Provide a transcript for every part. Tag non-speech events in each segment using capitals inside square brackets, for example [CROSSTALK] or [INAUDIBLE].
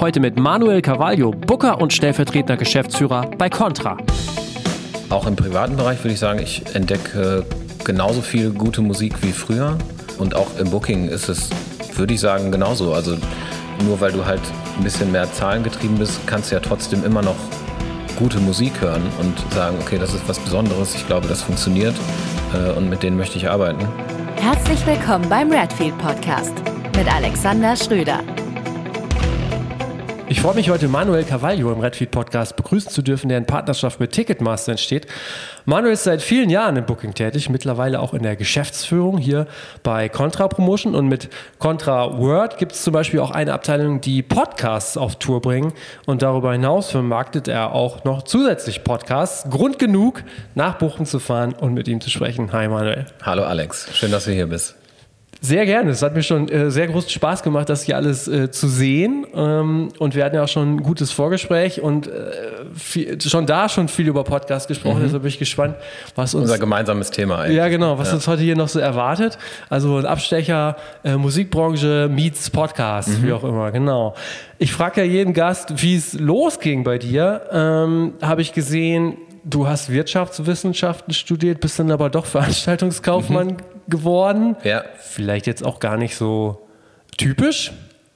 Heute mit Manuel Carvalho, Booker und stellvertretender Geschäftsführer bei Contra. Auch im privaten Bereich würde ich sagen, ich entdecke genauso viel gute Musik wie früher. Und auch im Booking ist es, würde ich sagen, genauso. Also nur weil du halt ein bisschen mehr Zahlen getrieben bist, kannst du ja trotzdem immer noch gute Musik hören und sagen, okay, das ist was Besonderes, ich glaube, das funktioniert äh, und mit denen möchte ich arbeiten. Herzlich willkommen beim Redfield Podcast mit Alexander Schröder. Ich freue mich heute, Manuel Carvalho im Redfeed Podcast begrüßen zu dürfen, der in Partnerschaft mit Ticketmaster entsteht. Manuel ist seit vielen Jahren im Booking tätig, mittlerweile auch in der Geschäftsführung hier bei Contra Promotion und mit Contra Word gibt es zum Beispiel auch eine Abteilung, die Podcasts auf Tour bringen und darüber hinaus vermarktet er auch noch zusätzlich Podcasts. Grund genug, nach Buchen zu fahren und mit ihm zu sprechen. Hi Manuel. Hallo Alex, schön, dass du hier bist. Sehr gerne. Es hat mir schon äh, sehr großen Spaß gemacht, das hier alles äh, zu sehen. Ähm, und wir hatten ja auch schon ein gutes Vorgespräch und äh, viel, schon da schon viel über Podcast gesprochen. Mhm. Deshalb bin ich gespannt, was uns. Unser gemeinsames Thema eigentlich. Ja, genau, was ja. uns heute hier noch so erwartet. Also ein Abstecher, äh, Musikbranche meets Podcast, mhm. wie auch immer, genau. Ich frage ja jeden Gast, wie es losging bei dir. Ähm, Habe ich gesehen, du hast Wirtschaftswissenschaften studiert, bist dann aber doch [LAUGHS] Veranstaltungskaufmann mhm. Geworden. Ja. Vielleicht jetzt auch gar nicht so typisch.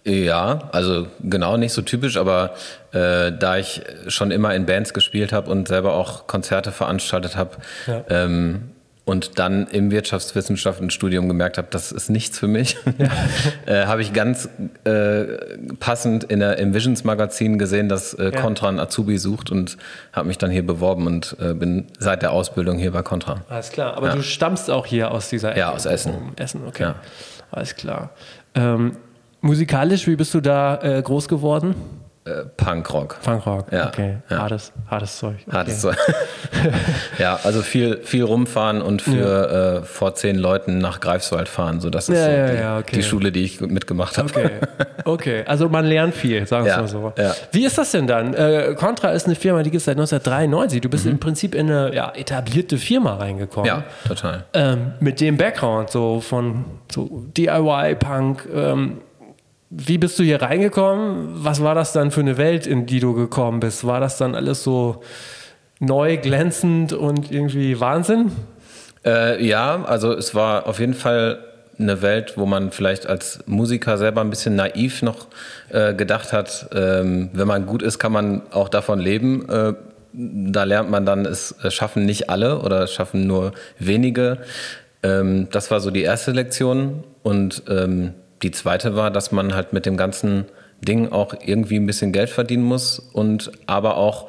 Ja, also genau nicht so typisch, aber äh, da ich schon immer in Bands gespielt habe und selber auch Konzerte veranstaltet habe, ja. ähm, und dann im Wirtschaftswissenschaftenstudium gemerkt habe, das ist nichts für mich, [LAUGHS] [LAUGHS] äh, habe ich ganz äh, passend in der, im Visions Magazin gesehen, dass äh, Contra ein Azubi sucht und habe mich dann hier beworben und äh, bin seit der Ausbildung hier bei Contra. Alles klar, aber ja. du stammst auch hier aus dieser Ecke? Ja, aus Essen. Essen, okay. Ja. Alles klar. Ähm, musikalisch, wie bist du da äh, groß geworden? Äh, Punkrock. Punkrock, ja. okay. Ja. Hartes, hartes Zeug. Okay. Hartes Zeug. [LAUGHS] ja, also viel, viel rumfahren und für ja. äh, vor zehn Leuten nach Greifswald fahren. So, das ist so die, okay. die, Schule, die ich mitgemacht habe. Okay. [LAUGHS] okay, also man lernt viel, sagen wir mal so. Wie ist das denn dann? Äh, Contra ist eine Firma, die gibt es seit 1993. Du bist mhm. im Prinzip in eine etablierte Firma reingekommen. Ja, total. Ähm, mit dem Background so von so DIY-Punk. Ähm, wie bist du hier reingekommen? Was war das dann für eine Welt, in die du gekommen bist? War das dann alles so neu, glänzend und irgendwie Wahnsinn? Äh, ja, also es war auf jeden Fall eine Welt, wo man vielleicht als Musiker selber ein bisschen naiv noch äh, gedacht hat, ähm, wenn man gut ist, kann man auch davon leben. Äh, da lernt man dann, es schaffen nicht alle oder es schaffen nur wenige. Ähm, das war so die erste Lektion und ähm, die zweite war, dass man halt mit dem ganzen Ding auch irgendwie ein bisschen Geld verdienen muss und aber auch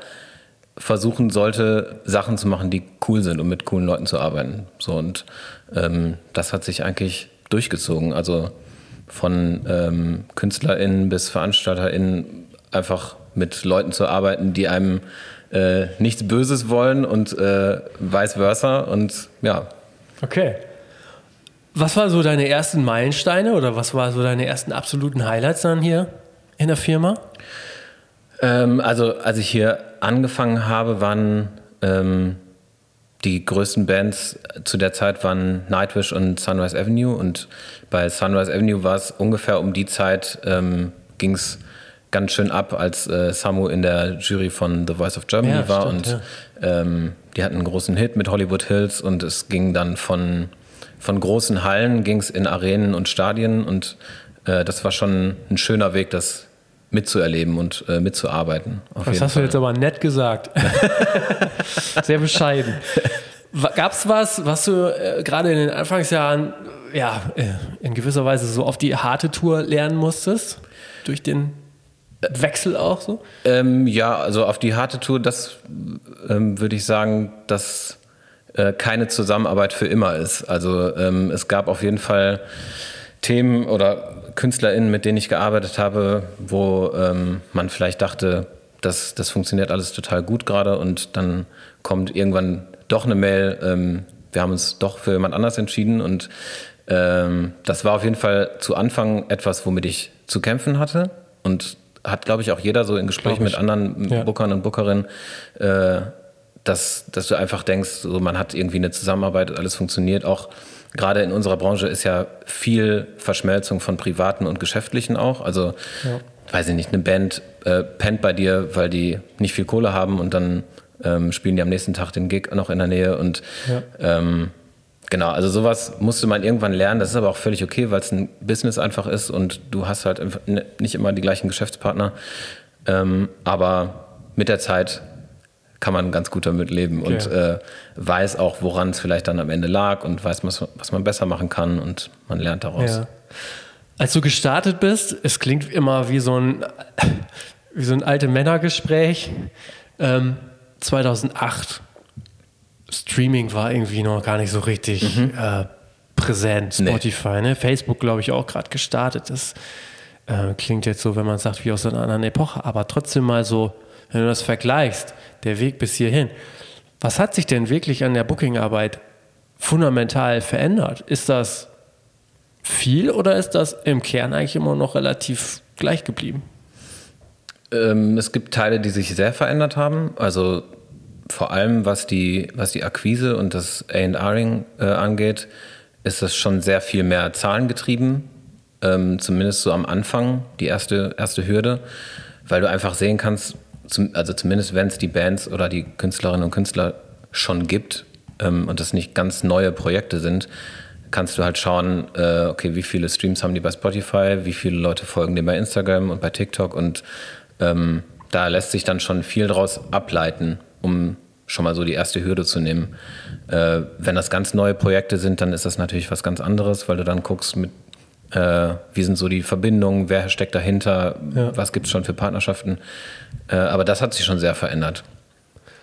versuchen sollte, Sachen zu machen, die cool sind und mit coolen Leuten zu arbeiten. So und ähm, das hat sich eigentlich durchgezogen. Also von ähm, KünstlerInnen bis VeranstalterInnen einfach mit Leuten zu arbeiten, die einem äh, nichts Böses wollen und äh, vice versa. Und ja. Okay. Was waren so deine ersten Meilensteine oder was waren so deine ersten absoluten Highlights dann hier in der Firma? Ähm, also als ich hier angefangen habe, waren ähm, die größten Bands zu der Zeit waren Nightwish und Sunrise Avenue und bei Sunrise Avenue war es ungefähr um die Zeit ähm, ging es ganz schön ab, als äh, Samu in der Jury von The Voice of Germany ja, war stimmt, und ja. ähm, die hatten einen großen Hit mit Hollywood Hills und es ging dann von von großen Hallen ging es in Arenen und Stadien und äh, das war schon ein schöner Weg, das mitzuerleben und äh, mitzuarbeiten. das hast Fall. du jetzt aber nett gesagt. [LAUGHS] Sehr bescheiden. Gab es was, was du äh, gerade in den Anfangsjahren ja, äh, in gewisser Weise so auf die harte Tour lernen musstest? Durch den Wechsel auch so? Ähm, ja, also auf die harte Tour, das ähm, würde ich sagen, dass äh, keine Zusammenarbeit für immer ist. Also ähm, es gab auf jeden Fall Themen oder KünstlerInnen, mit denen ich gearbeitet habe, wo ähm, man vielleicht dachte, das, das funktioniert alles total gut gerade und dann kommt irgendwann doch eine Mail, ähm, wir haben uns doch für jemand anders entschieden und ähm, das war auf jeden Fall zu Anfang etwas, womit ich zu kämpfen hatte und hat, glaube ich, auch jeder so in Gesprächen mit anderen ja. Bookern und Bookerinnen äh, dass, dass du einfach denkst, so, man hat irgendwie eine Zusammenarbeit, alles funktioniert. Auch gerade in unserer Branche ist ja viel Verschmelzung von privaten und geschäftlichen auch. Also weiß ich nicht, eine Band äh, pennt bei dir, weil die nicht viel Kohle haben und dann ähm, spielen die am nächsten Tag den Gig noch in der Nähe und ja. ähm, genau, also sowas musste man irgendwann lernen. Das ist aber auch völlig okay, weil es ein Business einfach ist und du hast halt nicht immer die gleichen Geschäftspartner. Ähm, aber mit der Zeit kann man ganz gut damit leben okay. und äh, weiß auch, woran es vielleicht dann am Ende lag und weiß, was, was man besser machen kann und man lernt daraus. Ja. Als du gestartet bist, es klingt immer wie so ein, [LAUGHS] wie so ein alte Männergespräch. Ähm, 2008 Streaming war irgendwie noch gar nicht so richtig mhm. äh, präsent. Spotify, nee. ne? Facebook, glaube ich, auch gerade gestartet. Das äh, klingt jetzt so, wenn man sagt, wie aus einer anderen Epoche, aber trotzdem mal so, wenn du das vergleichst, der Weg bis hierhin. Was hat sich denn wirklich an der Bookingarbeit fundamental verändert? Ist das viel oder ist das im Kern eigentlich immer noch relativ gleich geblieben? Ähm, es gibt Teile, die sich sehr verändert haben. Also vor allem was die, was die Akquise und das A&Ring äh, angeht, ist das schon sehr viel mehr zahlengetrieben. Ähm, zumindest so am Anfang, die erste, erste Hürde, weil du einfach sehen kannst, zum, also zumindest wenn es die Bands oder die Künstlerinnen und Künstler schon gibt ähm, und das nicht ganz neue Projekte sind, kannst du halt schauen, äh, okay, wie viele Streams haben die bei Spotify, wie viele Leute folgen dem bei Instagram und bei TikTok und ähm, da lässt sich dann schon viel draus ableiten um schon mal so die erste Hürde zu nehmen. Äh, wenn das ganz neue Projekte sind, dann ist das natürlich was ganz anderes, weil du dann guckst, mit, äh, wie sind so die Verbindungen, wer steckt dahinter, ja. was gibt es schon für Partnerschaften. Äh, aber das hat sich schon sehr verändert.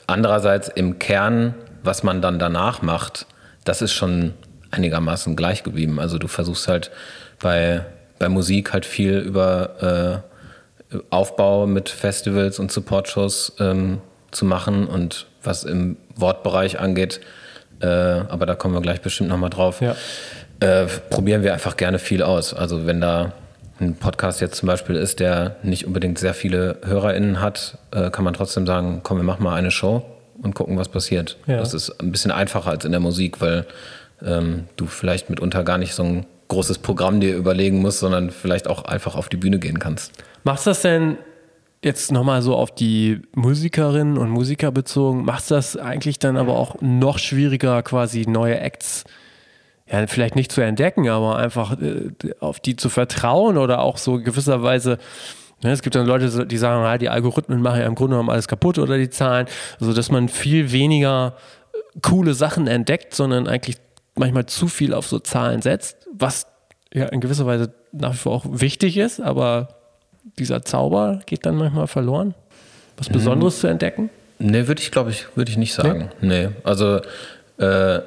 Andererseits im Kern, was man dann danach macht, das ist schon einigermaßen gleich geblieben. Also du versuchst halt bei, bei Musik halt viel über äh, Aufbau mit Festivals und Support-Shows ähm, zu machen und was im Wortbereich angeht, äh, aber da kommen wir gleich bestimmt nochmal drauf, ja. Äh, probieren wir einfach gerne viel aus. Also wenn da ein Podcast jetzt zum Beispiel ist, der nicht unbedingt sehr viele HörerInnen hat, äh, kann man trotzdem sagen, komm, wir machen mal eine Show und gucken, was passiert. Ja. Das ist ein bisschen einfacher als in der Musik, weil ähm, du vielleicht mitunter gar nicht so ein großes Programm dir überlegen musst, sondern vielleicht auch einfach auf die Bühne gehen kannst. Machst du das denn Jetzt nochmal so auf die Musikerinnen und Musiker bezogen, macht das eigentlich dann aber auch noch schwieriger, quasi neue Acts, ja, vielleicht nicht zu entdecken, aber einfach äh, auf die zu vertrauen oder auch so gewisserweise, ne, es gibt dann Leute, die sagen, ja, die Algorithmen machen ja im Grunde genommen alles kaputt oder die Zahlen, also dass man viel weniger äh, coole Sachen entdeckt, sondern eigentlich manchmal zu viel auf so Zahlen setzt, was ja in gewisser Weise nach wie vor auch wichtig ist, aber dieser Zauber geht dann manchmal verloren? Was mhm. Besonderes mhm. zu entdecken? Nee, würde ich, glaube ich, würde ich nicht sagen. Nee, nee. also äh,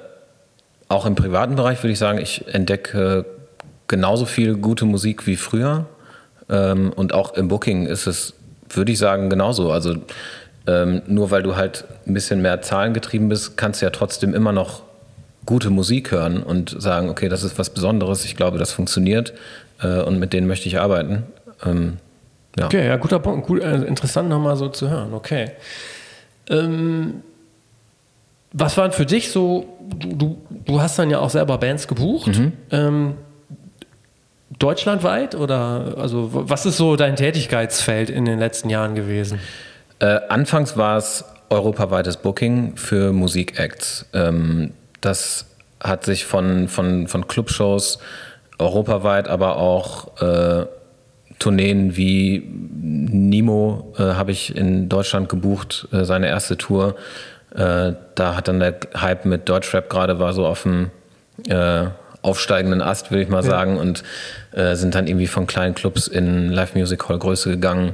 auch im privaten Bereich würde ich sagen, ich entdecke genauso viel gute Musik wie früher. Ähm, und auch im Booking ist es, würde ich sagen, genauso. Also ähm, nur weil du halt ein bisschen mehr Zahlen getrieben bist, kannst du ja trotzdem immer noch gute Musik hören und sagen, okay, das ist was Besonderes, ich glaube, das funktioniert äh, und mit denen möchte ich arbeiten. Ähm, ja. Okay, ja, guter Punkt. Gut, äh, interessant nochmal so zu hören. Okay. Ähm, was waren für dich so, du, du hast dann ja auch selber Bands gebucht. Mhm. Ähm, deutschlandweit oder also was ist so dein Tätigkeitsfeld in den letzten Jahren gewesen? Äh, anfangs war es europaweites Booking für Musikacts. Ähm, das hat sich von, von, von Clubshows europaweit, aber auch äh, Tourneen wie Nimo äh, habe ich in Deutschland gebucht, äh, seine erste Tour. Äh, da hat dann der Hype mit Deutschrap gerade war so auf dem äh, aufsteigenden Ast, würde ich mal ja. sagen, und äh, sind dann irgendwie von kleinen Clubs in Live Music Hall Größe gegangen.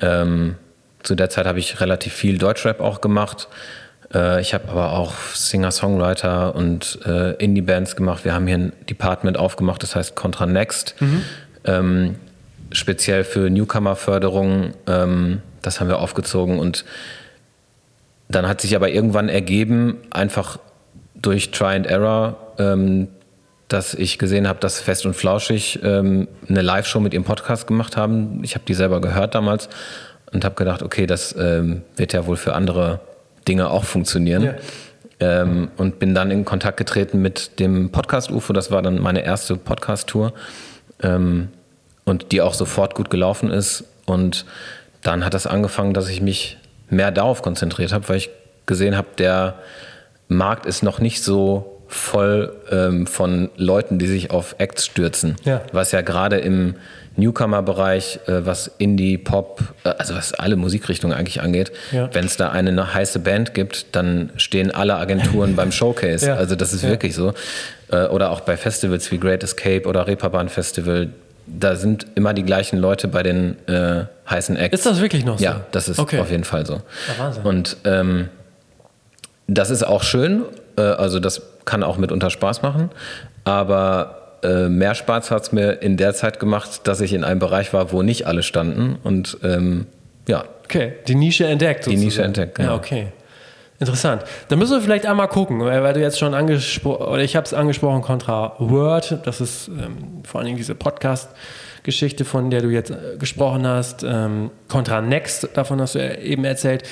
Ähm, zu der Zeit habe ich relativ viel Deutschrap auch gemacht. Äh, ich habe aber auch Singer-Songwriter und Indie-Bands gemacht. Wir haben hier ein Department aufgemacht, das heißt Contra Next. Mhm. Ähm, speziell für Newcomer-Förderung. Ähm, das haben wir aufgezogen und dann hat sich aber irgendwann ergeben, einfach durch Try and Error, ähm, dass ich gesehen habe, dass Fest und Flauschig ähm, eine Live-Show mit ihrem Podcast gemacht haben. Ich habe die selber gehört damals und habe gedacht, okay, das ähm, wird ja wohl für andere Dinge auch funktionieren. Ja. Ähm, und bin dann in Kontakt getreten mit dem Podcast UFO. Das war dann meine erste Podcast-Tour. Ähm, und die auch sofort gut gelaufen ist. Und dann hat das angefangen, dass ich mich mehr darauf konzentriert habe, weil ich gesehen habe, der Markt ist noch nicht so voll ähm, von Leuten, die sich auf Acts stürzen. Ja. Was ja gerade im Newcomer-Bereich, äh, was Indie, Pop, äh, also was alle Musikrichtungen eigentlich angeht, Ja. wenn es da eine, eine heiße Band gibt, dann stehen alle Agenturen [LAUGHS] beim Showcase. Ja. Also das ist wirklich so. Äh, oder auch bei Festivals wie Great Escape oder Reeperbahn Festival, da sind immer die gleichen Leute bei den äh, heißen Acts. Ist das wirklich noch so? Ja, das ist Okay. auf jeden Fall so. Ja, Wahnsinn. Und ähm, das ist auch schön, äh, also das kann auch mitunter Spaß machen, aber äh, mehr Spaß hat es mir in der Zeit gemacht, dass ich in einem Bereich war, wo nicht alle standen und ähm, ja, Okay, die Nische entdeckt. Die sozusagen. Nische entdeckt, Ja, genau. okay. Interessant. Da müssen wir vielleicht einmal gucken, weil du jetzt schon angesprochen, oder ich habe es angesprochen, Contra Word, das ist ähm, vor allen Dingen diese Podcast-Geschichte, von der du jetzt äh, gesprochen hast. Ähm, Contra Next, davon hast du ja eben erzählt.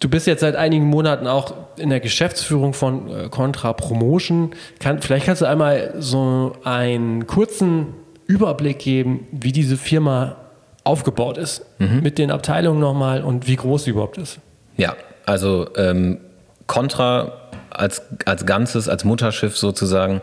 Du bist jetzt seit einigen Monaten auch in der Geschäftsführung von äh, Contra Promotion. Kann, vielleicht kannst du einmal so einen kurzen Überblick geben, wie diese Firma aufgebaut ist. Mit den Abteilungen nochmal und wie groß sie überhaupt ist. Ja, also ähm, Contra als, als Ganzes, als Mutterschiff sozusagen,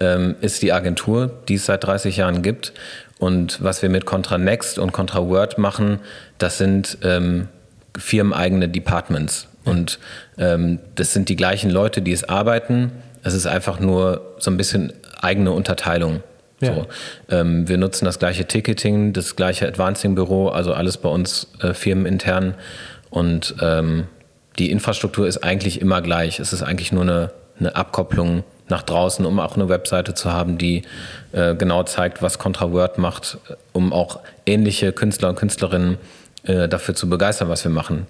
ähm, ist die Agentur, die es seit 30 Jahren gibt. Und was wir mit Contra Next und Contra Word machen, das sind ähm, firmeneigene Departments. Und ähm, das sind die gleichen Leute, die es arbeiten. Es ist einfach nur so ein bisschen eigene Unterteilung. Ja. So. Ähm, wir nutzen das gleiche Ticketing, das gleiche Advancing-Büro, also alles bei uns äh, firmenintern. Und ähm, die Infrastruktur ist eigentlich immer gleich. Es ist eigentlich nur eine, eine Abkopplung nach draußen, um auch eine Webseite zu haben, die äh, genau zeigt, was Contra Word macht, um auch ähnliche Künstler und Künstlerinnen äh, dafür zu begeistern, was wir machen.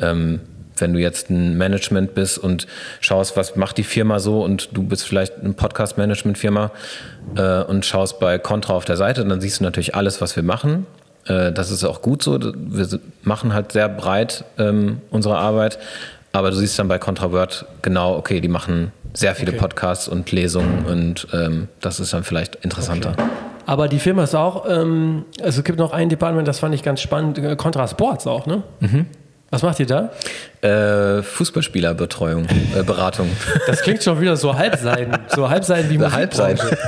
Ähm, wenn du jetzt ein Management bist und schaust, was macht die Firma so und du bist vielleicht eine Podcast-Management-Firma äh, und schaust bei Contra auf der Seite, dann siehst du natürlich alles, was wir machen. Äh, das ist auch gut so. Wir machen halt sehr breit ähm, unsere Arbeit, aber du siehst dann bei Contra Word genau, okay, die machen sehr viele Okay. Podcasts und Lesungen und ähm, das ist dann vielleicht interessanter. Aber die Firma ist auch, ähm, also es gibt noch ein Department, das fand ich ganz spannend, äh, Contra Sports auch, ne? Was macht ihr da? Äh, Fußballspielerbetreuung, äh, Beratung. [LAUGHS] Das klingt schon wieder so Halbseiten, so Halbseiten wie. Halbseite. [LAUGHS]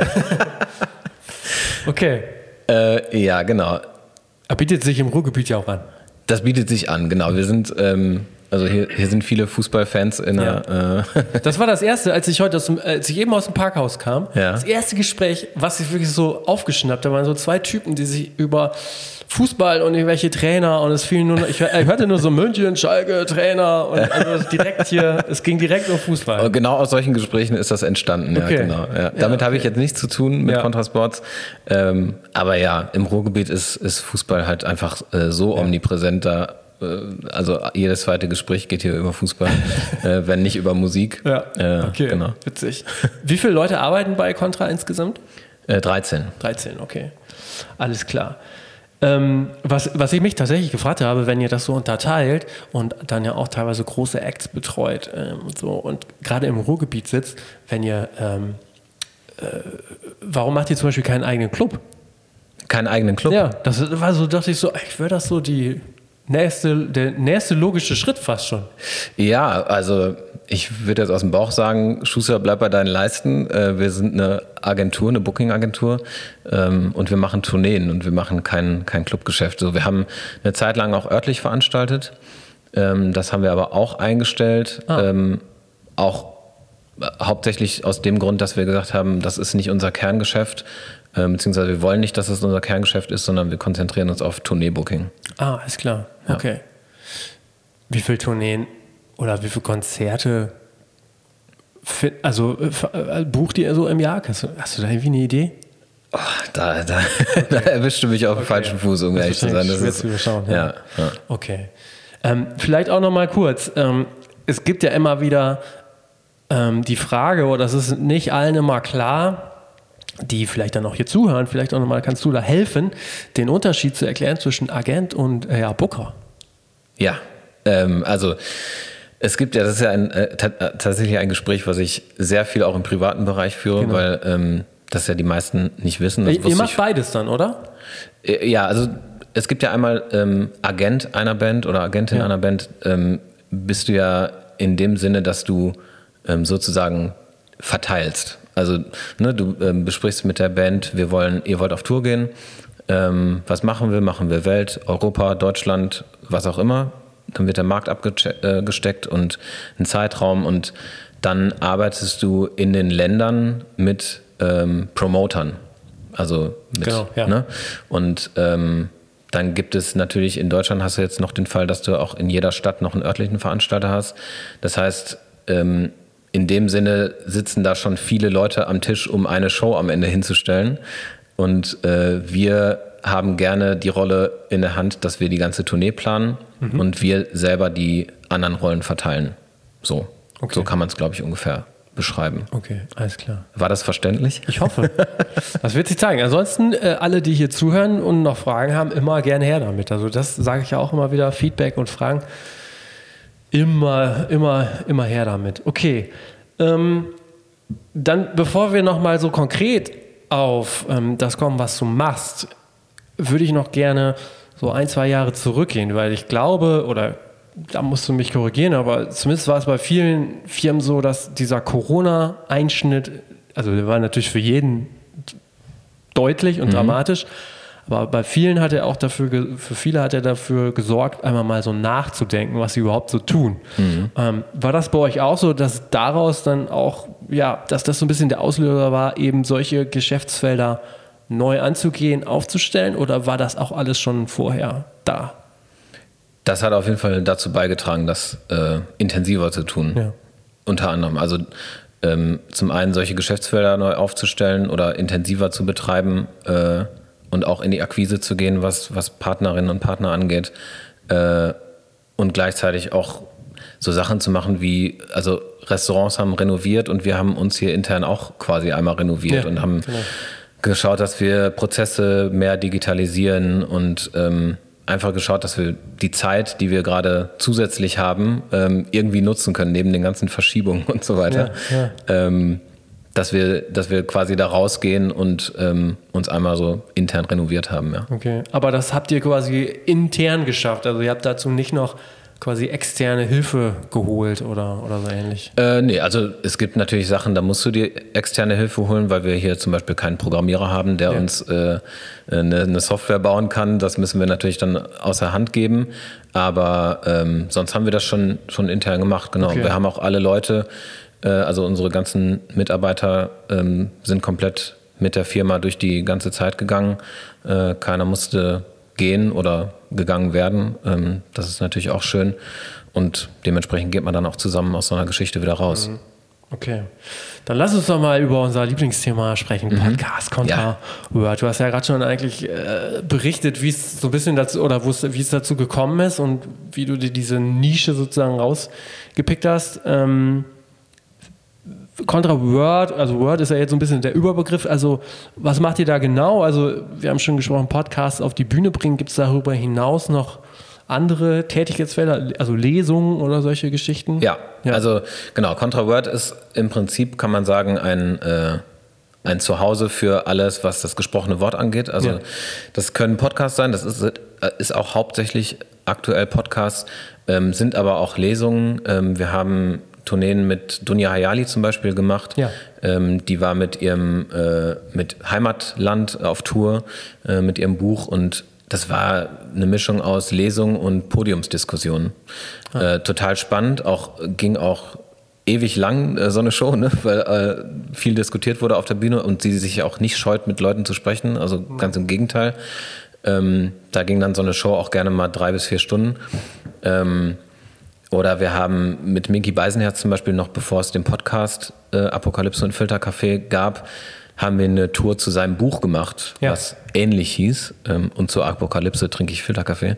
Okay. äh, ja, genau. Er bietet sich im Ruhrgebiet ja auch an. Das bietet sich an, genau. Wir sind, ähm, also hier, hier sind viele Fußballfans in der, äh, [LAUGHS] Das war das erste, als ich heute aus dem, als ich eben aus dem Parkhaus kam. Ja. Das erste Gespräch, was ich wirklich so aufgeschnappt habe, waren so zwei Typen, die sich über Fußball und irgendwelche Trainer und es fielen nur, noch- ich, ich hörte nur so München, Schalke, Trainer und also direkt hier, es ging direkt um Fußball. Und genau aus solchen Gesprächen ist das entstanden, Okay. ja, genau. Ja. Damit habe ich jetzt nichts zu tun mit Ja. Contrasports. Ähm, aber ja, im Ruhrgebiet ist, ist Fußball halt einfach äh, so omnipräsent da. äh, Also jedes zweite Gespräch geht hier über Fußball, [LAUGHS] äh, wenn nicht über Musik. Ja, Äh, okay, Genau. witzig. Wie viele Leute arbeiten bei Contra insgesamt? Äh, 13. 13, okay. Alles klar. Ähm, was, was ich mich tatsächlich gefragt habe, wenn ihr das so unterteilt und dann ja auch teilweise große Acts betreut ähm, und so und gerade im Ruhrgebiet sitzt, wenn ihr, ähm, äh, warum macht ihr zum Beispiel keinen eigenen Club? Keinen eigenen Club. Ja, das war so, dachte ich so, ich wäre das so die nächste, der nächste logische Schritt fast schon. Ja, also ich würde jetzt aus dem Bauch sagen, Schuster, bleib bei deinen Leisten. Äh, wir sind eine Agentur, eine Booking-Agentur ähm, und wir machen Tourneen und wir machen kein, kein Clubgeschäft. So, wir haben eine Zeit lang auch örtlich veranstaltet. Ähm, das haben wir aber auch eingestellt. Ah. Ähm, auch äh, hauptsächlich aus dem Grund, dass wir gesagt haben, das ist nicht unser Kerngeschäft. Ähm, beziehungsweise wir wollen nicht, dass es unser Kerngeschäft ist, sondern wir konzentrieren uns auf Tourneebooking. Ah, ist klar. Ja. Okay. Wie viele Tourneen oder wie viele Konzerte also äh, äh, bucht ihr so im Jahr? Hast du, hast du da irgendwie eine Idee? Oh, da, da, [LAUGHS] da erwischte mich auf dem falschen Fuß, um Das ehrlich zu sein. Das ist, zu überschauen, ja. ja, ja. Okay. Ähm, vielleicht auch noch mal kurz. Ähm, es gibt ja immer wieder ähm, die Frage, oder das ist nicht allen immer klar, die vielleicht dann auch hier zuhören, vielleicht auch noch mal kannst du da helfen, den Unterschied zu erklären zwischen Agent und äh, ja, Booker. Ja, ähm, also es gibt ja, das ist ja ein, äh, äh, tatsächlich ein Gespräch, was ich sehr viel auch im privaten Bereich führe, Genau. weil ähm, das ja die meisten nicht wissen. ihr, ihr macht beides dann, oder? Äh, ja, also es gibt ja einmal ähm, Agent einer Band oder Agentin ja. einer Band, ähm, bist du ja in dem Sinne, dass du ähm, sozusagen verteilst. Also ne, du ähm, besprichst mit der Band, wir wollen, ihr wollt auf Tour gehen. Ähm, was machen wir? Machen wir Welt, Europa, Deutschland, was auch immer. Dann wird der Markt abgesteckt äh, und ein Zeitraum und dann arbeitest du in den Ländern mit ähm, Promotern. Also mit, genau, ja. ne? Und ähm, dann gibt es natürlich in Deutschland hast du jetzt noch den Fall, dass du auch in jeder Stadt noch einen örtlichen Veranstalter hast. Das heißt, ähm, in dem Sinne sitzen da schon viele Leute am Tisch, um eine Show am Ende hinzustellen. Und äh, wir haben gerne die Rolle in der Hand, dass wir die ganze Tournee planen mhm. und wir selber die anderen Rollen verteilen. So, okay. so kann man es, glaube ich, ungefähr beschreiben. Okay, alles klar. War das verständlich? Ich hoffe. das wird sich zeigen. Ansonsten, äh, alle, die hier zuhören und noch Fragen haben, immer gerne her damit. Also das sage ich ja auch immer wieder, Feedback und Fragen. Immer, immer, immer her damit. Okay. Ähm, dann, bevor wir nochmal so konkret auf ähm, das kommen, was du machst, würde ich noch gerne so ein, zwei Jahre zurückgehen, weil ich glaube, oder da musst du mich korrigieren, aber zumindest war es bei vielen Firmen so, dass dieser Corona-Einschnitt, also der war natürlich für jeden deutlich und mhm. dramatisch, aber bei vielen hat er auch dafür, für viele hat er dafür gesorgt, einmal mal so nachzudenken, was sie überhaupt so tun. Mhm. Ähm, war das bei euch auch so, dass daraus dann auch, ja, dass das so ein bisschen der Auslöser war, eben solche Geschäftsfelder neu anzugehen, aufzustellen oder war das auch alles schon vorher da? Das hat auf jeden Fall dazu beigetragen, das äh, intensiver zu tun. Ja. Unter anderem. Also ähm, zum einen solche Geschäftsfelder neu aufzustellen oder intensiver zu betreiben, äh, und auch in die Akquise zu gehen, was, was Partnerinnen und Partner angeht. Äh, und gleichzeitig auch so Sachen zu machen wie, also Restaurants haben renoviert und wir haben uns hier intern auch quasi einmal renoviert ja, und haben genau. geschaut, dass wir Prozesse mehr digitalisieren und ähm, einfach geschaut, dass wir die Zeit, die wir gerade zusätzlich haben, ähm, irgendwie nutzen können, neben den ganzen Verschiebungen und so weiter. Ja, ja. Ähm, dass wir, dass wir quasi da rausgehen und ähm, uns einmal so intern renoviert haben. Ja. Okay, aber das habt ihr quasi intern geschafft. Also ihr habt dazu nicht noch quasi externe Hilfe geholt oder, oder so ähnlich? Äh, nee, also es gibt natürlich Sachen, da musst du dir externe Hilfe holen, weil wir hier zum Beispiel keinen Programmierer haben, der ja. uns äh, eine, eine, Software bauen kann. Das müssen wir natürlich dann außer Hand geben. Aber ähm, sonst haben wir das schon, schon intern gemacht, genau. Okay. Wir haben auch alle Leute, also unsere ganzen Mitarbeiter ähm, sind komplett mit der Firma durch die ganze Zeit gegangen. Äh, keiner musste gehen oder gegangen werden. Ähm, das ist natürlich auch schön. Und dementsprechend geht man dann auch zusammen aus so einer Geschichte wieder raus. Mhm. Okay. Dann lass uns doch mal über unser Lieblingsthema sprechen. Mhm. Podcast, Contra, ja. Word. Du hast ja gerade schon eigentlich äh, berichtet, wie es so ein bisschen dazu oder wie es dazu gekommen ist und wie du dir diese Nische sozusagen rausgepickt hast. Ähm, Contra Word, also Word ist ja jetzt so ein bisschen der Überbegriff. Also, was macht ihr da genau? Also, wir haben schon gesprochen, Podcasts auf die Bühne bringen. Gibt es darüber hinaus noch andere Tätigkeitsfelder, also Lesungen oder solche Geschichten? Ja, ja. also genau, Contra Word ist im Prinzip, kann man sagen, ein, äh, ein Zuhause für alles, was das gesprochene Wort angeht. Also, ja. das können Podcasts sein, das ist, ist auch hauptsächlich aktuell Podcasts, ähm, sind aber auch Lesungen. Ähm, wir haben Tourneen mit Dunja Hayali zum Beispiel gemacht. Ja. Ähm, die war mit ihrem äh, mit Heimatland auf Tour äh, mit ihrem Buch und das war eine Mischung aus Lesung und Podiumsdiskussion. Ah. Äh, total spannend, auch ging auch ewig lang äh, so eine Show, ne? [LAUGHS] weil äh, viel diskutiert wurde auf der Bühne und sie sich auch nicht scheut, mit Leuten zu sprechen. Also ganz im Gegenteil. Ähm, da ging dann so eine Show auch gerne mal drei bis vier Stunden. Ähm, oder wir haben mit Minky Beisenherz zum Beispiel noch, bevor es den Podcast äh, Apokalypse und Filtercafé gab, haben wir eine Tour zu seinem Buch gemacht, ja. was ähnlich hieß. Ähm, und zur Apokalypse trinke ich Filterkaffee.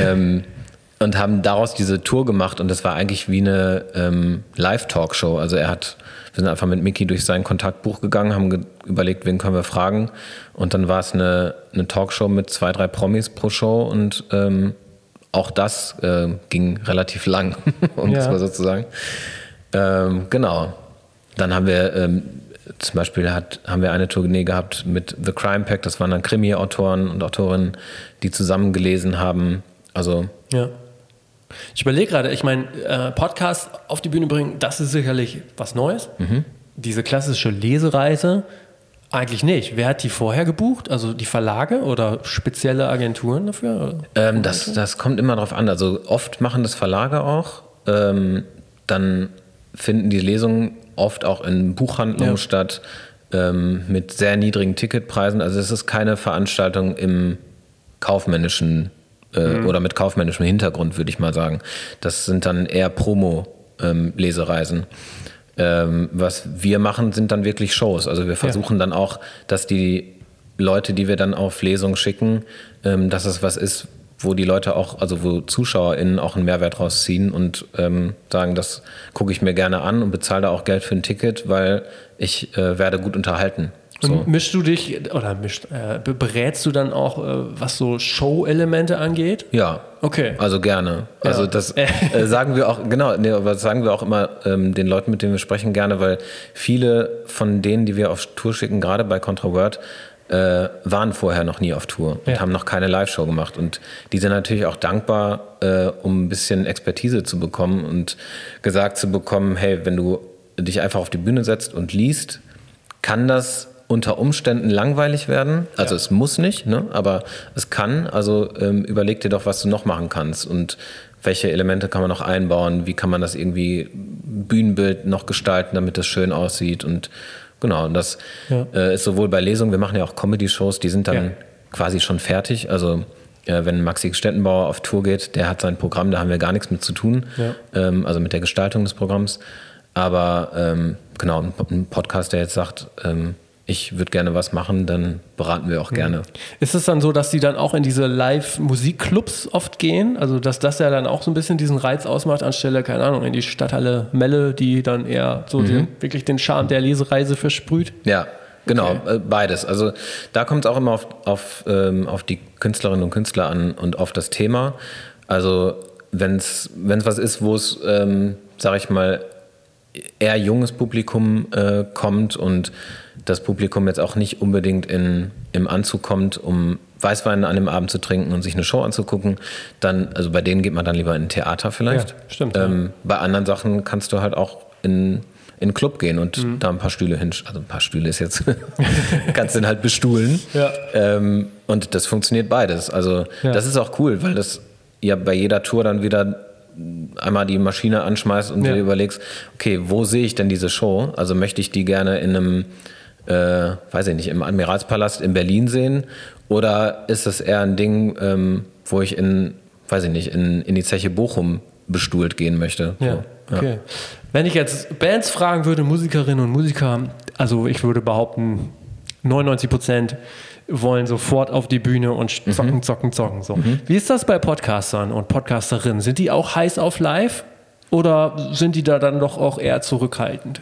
ähm, [LAUGHS] und haben daraus diese Tour gemacht und das war eigentlich wie eine ähm, Live-Talkshow. Also er hat, wir sind einfach mit Mickey durch sein Kontaktbuch gegangen, haben ge überlegt, wen können wir fragen. Und dann war es eine, eine Talkshow mit zwei, drei Promis pro Show und ähm, auch das äh, ging relativ lang, [LAUGHS] um ja. das mal so zu sagen. Ähm, genau. Dann haben wir ähm, zum Beispiel hat, haben wir eine Tournee gehabt mit The Crime Pack, das waren dann Krimi-Autoren und Autorinnen, die zusammen gelesen haben. Also Ja. Ich überlege gerade, ich meine, äh, Podcast auf die Bühne bringen, das ist sicherlich was Neues. Diese klassische Lesereise eigentlich nicht. Wer hat die vorher gebucht? Also die Verlage oder spezielle Agenturen dafür? Ähm, das, das kommt immer drauf an. Also oft machen das Verlage auch. Ähm, dann finden die Lesungen oft auch in Buchhandlungen Ja. statt ähm, mit sehr niedrigen Ticketpreisen. Also es ist keine Veranstaltung im kaufmännischen äh, oder mit kaufmännischem Hintergrund, würde ich mal sagen. Das sind dann eher Promo-Lesereisen. Ähm, was wir machen, sind dann wirklich Shows. Also wir versuchen dann auch, dass die Leute, die wir dann auf Lesungen schicken, ähm, dass es was ist, wo die Leute auch, also wo ZuschauerInnen auch einen Mehrwert rausziehen und ähm, sagen, das gucke ich mir gerne an und bezahle da auch Geld für ein Ticket, weil ich äh, werde gut unterhalten. So. Und mischst du dich oder mischt, äh, be- berätst du dann auch, äh, was so Show-Elemente angeht? Ja. Okay. Also gerne. Also Ja. das äh, sagen wir auch, genau, nee, aber das sagen wir auch immer ähm, den Leuten, mit denen wir sprechen, gerne, weil viele von denen, die wir auf Tour schicken, gerade bei Contra Word, äh, waren vorher noch nie auf Tour und Ja. haben noch keine Live-Show gemacht. Und die sind natürlich auch dankbar, äh, um ein bisschen Expertise zu bekommen und gesagt zu bekommen, hey, wenn du dich einfach auf die Bühne setzt und liest, kann das unter Umständen langweilig werden. Also Ja. es muss nicht, ne? aber es kann. Also ähm, überleg dir doch, was du noch machen kannst und welche Elemente kann man noch einbauen, wie kann man das irgendwie Bühnenbild noch gestalten, damit das schön aussieht und genau, und das Ja. äh, ist sowohl bei Lesungen, wir machen ja auch Comedy-Shows, die sind dann Ja. quasi schon fertig. Also äh, wenn Maxi Stettenbauer auf Tour geht, der hat sein Programm, da haben wir gar nichts mit zu tun, ähm, also mit der Gestaltung des Programms. Aber ähm, genau, ein Podcast, der jetzt sagt, ähm, ich würde gerne was machen, dann beraten wir auch gerne. Ist es dann so, dass die dann auch in diese Live-Musikclubs oft gehen? Also, dass das ja dann auch so ein bisschen diesen Reiz ausmacht, anstelle, keine Ahnung, in die Stadthalle Melle, die dann eher so den, wirklich den Charme der Lesereise versprüht? Ja, genau, äh, beides. Also da kommt es auch immer auf, auf, ähm, auf die Künstlerinnen und Künstler an und auf das Thema. Also wenn es was ist, wo es, ähm, sag ich mal, eher junges Publikum äh, kommt und das Publikum jetzt auch nicht unbedingt in, im Anzug kommt, um Weißwein an dem Abend zu trinken und sich eine Show anzugucken, dann, also bei denen geht man dann lieber in ein Theater vielleicht. Ja, stimmt, ja. Ähm, Bei anderen Sachen kannst du halt auch in, in einen Club gehen und Mhm. da ein paar Stühle hin, also ein paar Stühle ist jetzt, [LAUGHS] kannst du dann halt bestuhlen. Ja. Ähm, und das funktioniert beides. Also Ja. das ist auch cool, weil das ja bei jeder Tour dann wieder einmal die Maschine anschmeißt und Ja. dir überlegst, okay, wo sehe ich denn diese Show? Also möchte ich die gerne in einem, äh, weiß ich nicht, im Admiralspalast in Berlin sehen? Oder ist das eher ein Ding, ähm, wo ich in, weiß ich nicht, in, in die Zeche Bochum bestuhlt gehen möchte? Ja, So, okay. Wenn ich jetzt Bands fragen würde, Musikerinnen und Musiker, also ich würde behaupten, 99 Prozent wollen sofort auf die Bühne und Mhm. zocken, zocken, zocken. So. Wie ist das bei Podcastern und Podcasterinnen? Sind die auch heiß auf live oder sind die da dann doch auch eher zurückhaltend?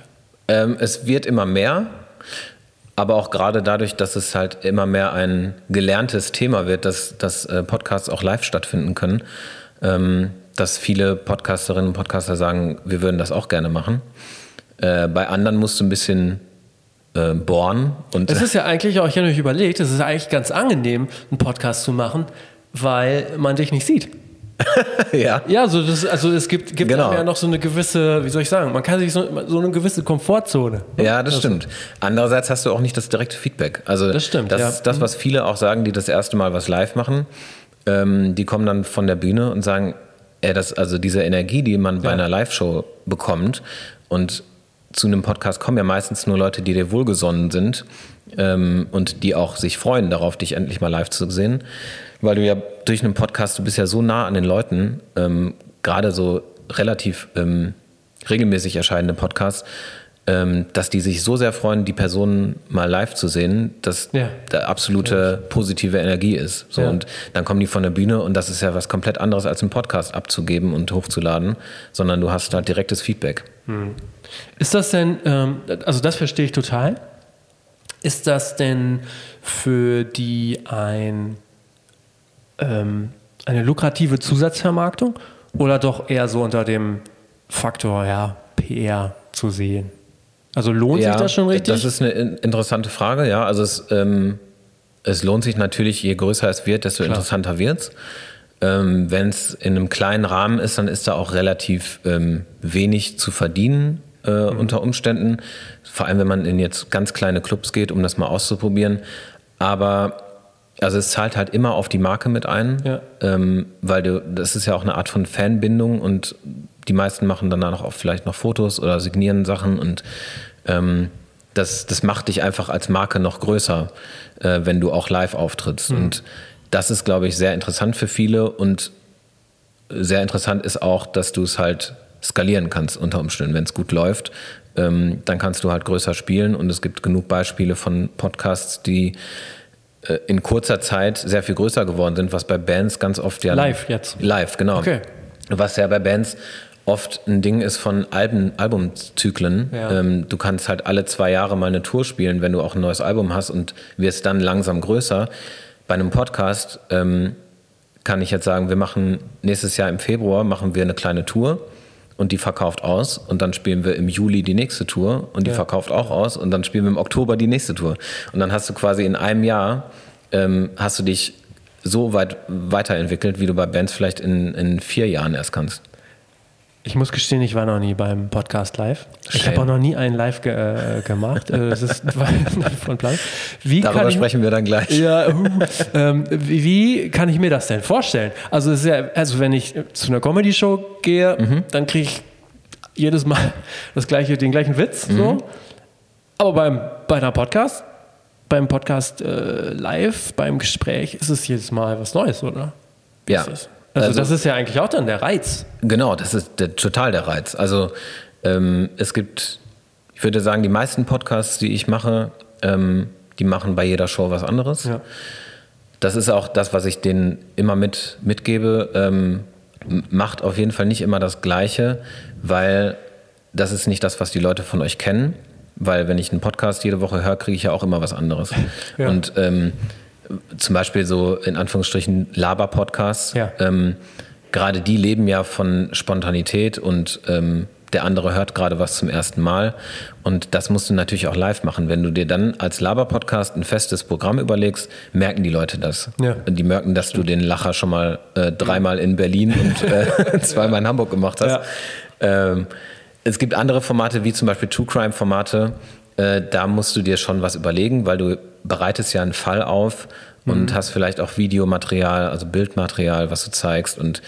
Ähm, es wird immer mehr, aber auch gerade dadurch, dass es halt immer mehr ein gelerntes Thema wird, dass, dass äh, Podcasts auch live stattfinden können, ähm, dass viele Podcasterinnen und Podcaster sagen, wir würden das auch gerne machen. Äh, bei anderen musst du ein bisschen äh, bohren und Es ist ja eigentlich auch, ich habe mich überlegt, es ist eigentlich ganz angenehm, einen Podcast zu machen, weil man dich nicht sieht. [LAUGHS] ja. Ja, so das, also es gibt, gibt Genau. ja noch so eine gewisse, wie soll ich sagen, man kann sich so, so eine gewisse Komfortzone. Ja, das stimmt. Andererseits hast du auch nicht das direkte Feedback. Also Das stimmt, Das ja. ist das, was viele auch sagen, die das erste Mal was live machen. Ähm, die kommen dann von der Bühne und sagen, ey, das, also diese Energie, die man bei Ja. einer Live-Show bekommt und zu einem Podcast kommen ja meistens nur Leute, die dir wohlgesonnen sind ähm, und die auch sich freuen darauf, dich endlich mal live zu sehen. Weil du ja durch einen Podcast, du bist ja so nah an den Leuten, ähm, gerade so relativ ähm, regelmäßig erscheinende Podcasts, ähm, dass die sich so sehr freuen, die Personen mal live zu sehen, dass Ja. da absolute positive Energie ist. So, Ja. Und dann kommen die von der Bühne und das ist ja was komplett anderes als einen Podcast abzugeben und hochzuladen, sondern du hast halt direktes Feedback. Ist das denn, ähm, also das verstehe ich total. Ist das denn für die ein, ähm, eine lukrative Also lohnt sich das schon richtig? Das ist eine interessante Frage, ja. Also es, ähm, es lohnt sich natürlich, je größer es wird, desto Klar. interessanter wird es. Ähm, Wenn es in einem kleinen Rahmen ist, dann ist da auch relativ ähm, wenig zu verdienen äh, mhm. unter Umständen. Vor allem, wenn man in jetzt ganz kleine Clubs geht, um das mal auszuprobieren. Aber also es zahlt halt immer auf die Marke mit ein, ja. ähm, weil du, das ist ja auch eine Art von Fanbindung und die meisten machen danach auch vielleicht noch Fotos oder signieren Sachen und ähm, das, das macht dich einfach als Marke noch größer, äh, wenn du auch live auftrittst. Mhm. Und das ist, glaube ich, sehr interessant für viele und sehr interessant ist auch, dass du es halt skalieren kannst unter Umständen, wenn es gut läuft. Ähm, dann kannst du halt größer spielen und es gibt genug Beispiele von Podcasts, die in kurzer Zeit sehr viel größer geworden sind, was bei Bands ganz oft ja. Live jetzt. Live, genau. Okay. Was ja bei Bands oft ein Ding ist von Alben, Albumzyklen. Ja. Ähm, du kannst halt alle zwei Jahre mal eine Tour spielen, wenn du auch ein neues Album hast und wirst dann langsam größer. Bei einem Podcast ähm, kann ich jetzt sagen, wir machen nächstes Jahr im Februar machen wir eine kleine Tour und die verkauft aus und dann spielen wir im Juli die nächste Tour und die ja. verkauft auch aus und dann spielen wir im Oktober die nächste Tour und dann hast du quasi in einem Jahr ähm, hast du dich so weit weiterentwickelt, wie du bei Bands vielleicht in, in vier Jahren erst kannst. Ich muss gestehen, ich war noch nie beim Podcast live. Shame. Ich habe auch noch nie einen live ge äh, gemacht. Äh, das ist [LAUGHS] von Plan. Wie Darüber sprechen wir dann gleich. Ja, uh, ähm, wie, kann ich mir das denn vorstellen? Also, ist ja, also wenn ich zu einer Comedy-Show gehe, mhm. dann kriege ich jedes Mal [LAUGHS] das gleiche, den gleichen Witz. Mhm. So. Aber beim, bei einer Podcast, beim Podcast äh, live, beim Gespräch, ist es jedes Mal was Neues, oder? Ja. Also, also, das ist ja eigentlich auch dann der Reiz. Genau, das ist der, total der Reiz. Also ähm, es gibt, ich würde sagen, die meisten Podcasts, die ich mache, ähm, die machen bei jeder Show was anderes. Ja. Das ist auch das, was ich denen immer mit, mitgebe. Ähm, macht auf jeden Fall nicht immer das Gleiche, weil das ist nicht das, was die Leute von euch kennen. Weil wenn ich einen Podcast jede Woche höre, kriege ich ja auch immer was anderes. Ja. Und ähm, zum Beispiel so in Anführungsstrichen Laber-Podcasts. Ja. Ähm, gerade die leben ja von Spontanität und ähm, der andere hört gerade was zum ersten Mal. Und das musst du natürlich auch live machen. Wenn du dir dann als Laber-Podcast ein festes Programm überlegst, merken die Leute das. Ja. Die merken, dass du den Lacher schon mal äh, dreimal in Berlin und äh, [LAUGHS] zweimal in Hamburg gemacht hast. Ja. Ähm, es gibt andere Formate, wie zum Beispiel True Crime-Formate. Äh, da musst du dir schon was überlegen, weil du bereitest ja einen Fall auf und mhm. hast vielleicht auch Videomaterial, also Bildmaterial, was du zeigst. Und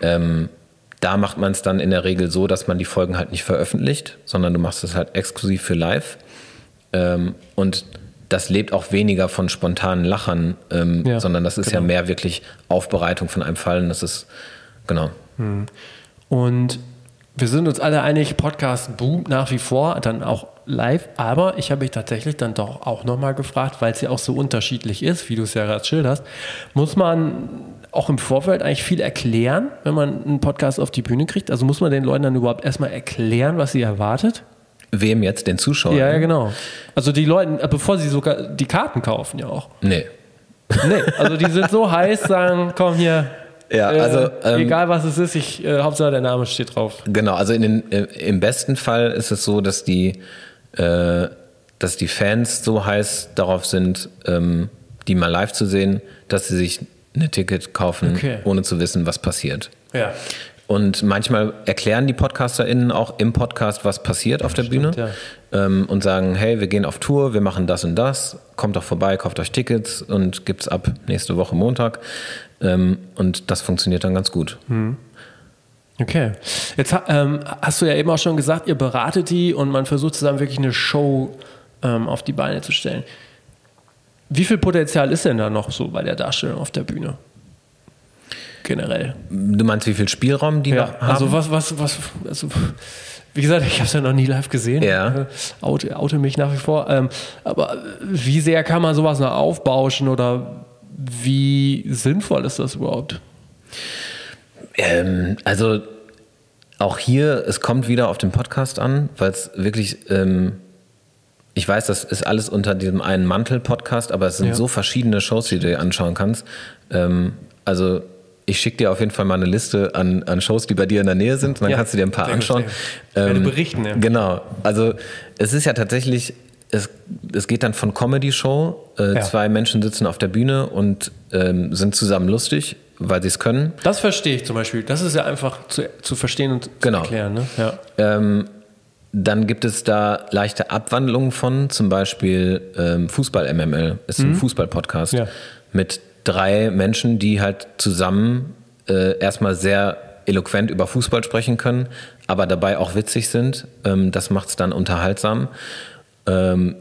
ähm, da macht man es dann in der Regel so, dass man die Folgen halt nicht veröffentlicht, sondern du machst es halt exklusiv für live. Ähm, und das lebt auch weniger von spontanen Lachern, ähm, ja, sondern das ist genau. ja mehr wirklich Aufbereitung von einem Fall. Und das ist, genau. Mhm. Und wir sind uns alle einig, Podcast boomt nach wie vor, dann auch live. Aber ich habe mich tatsächlich dann doch auch nochmal gefragt, weil es ja auch so unterschiedlich ist, wie du es ja gerade schilderst, muss man auch im Vorfeld eigentlich viel erklären, wenn man einen Podcast auf die Bühne kriegt? Also muss man den Leuten dann überhaupt erstmal erklären, was sie erwartet? Wem jetzt? Den Zuschauern? Ja, ja, genau. Also die Leute, bevor sie sogar die Karten kaufen ja auch. Nee. Nee, also die sind so heiß, sagen, komm hier, ja, äh, also ähm, egal was es ist, ich äh, Hauptsache der Name steht drauf. Genau, also in den, äh, im besten Fall ist es so, dass die, äh, dass die Fans so heiß darauf sind, ähm, die mal live zu sehen, dass sie sich ein Ticket kaufen, okay. ohne zu wissen, was passiert. Ja. Und manchmal erklären die PodcasterInnen auch im Podcast, was passiert auf der Stimmt, Bühne ja. ähm, und sagen, hey, wir gehen auf Tour, wir machen das und das, kommt doch vorbei, kauft euch Tickets und gibt's ab nächste Woche Montag. Ähm, und das funktioniert dann ganz gut. Mhm. Okay. Jetzt ähm, hast du ja eben auch schon gesagt, ihr beratet die und man versucht zusammen wirklich eine Show ähm, auf die Beine zu stellen. Wie viel Potenzial ist denn da noch so bei der Darstellung auf der Bühne? Generell. Du meinst, wie viel Spielraum die ja, noch haben? Also was, was, was, also wie gesagt, ich habe es ja noch nie live gesehen. Ja. Oute, oute mich nach wie vor. Ähm, aber wie sehr kann man sowas noch aufbauschen oder wie sinnvoll ist das überhaupt? Ähm, also auch hier, es kommt wieder auf den Podcast an, weil es wirklich, ähm, ich weiß, das ist alles unter diesem einen Mantel-Podcast, aber es sind ja. so verschiedene Shows, die du dir anschauen kannst. Ähm, also ich schicke dir auf jeden Fall mal eine Liste an, an Shows, die bei dir in der Nähe sind. Dann Ja, kannst du dir ein paar anschauen. sehr. Ich werde Ähm, berichten, ja. Genau. Also es ist ja tatsächlich, es, es geht dann von Comedy-Show. Äh, Ja. Zwei Menschen sitzen auf der Bühne und ähm, sind zusammen lustig, weil sie es können. Das verstehe ich zum Beispiel. Das ist ja einfach zu, zu verstehen und Genau. zu erklären. Ne? Ja. Ähm, dann gibt es da leichte Abwandlungen von, zum Beispiel ähm, Fußball-MML, ist ein Fußball-Podcast Mhm. Ja. mit drei Menschen, die halt zusammen äh, erstmal sehr eloquent über Fußball sprechen können, aber dabei auch witzig sind. Ähm, das macht es dann unterhaltsam. Ähm,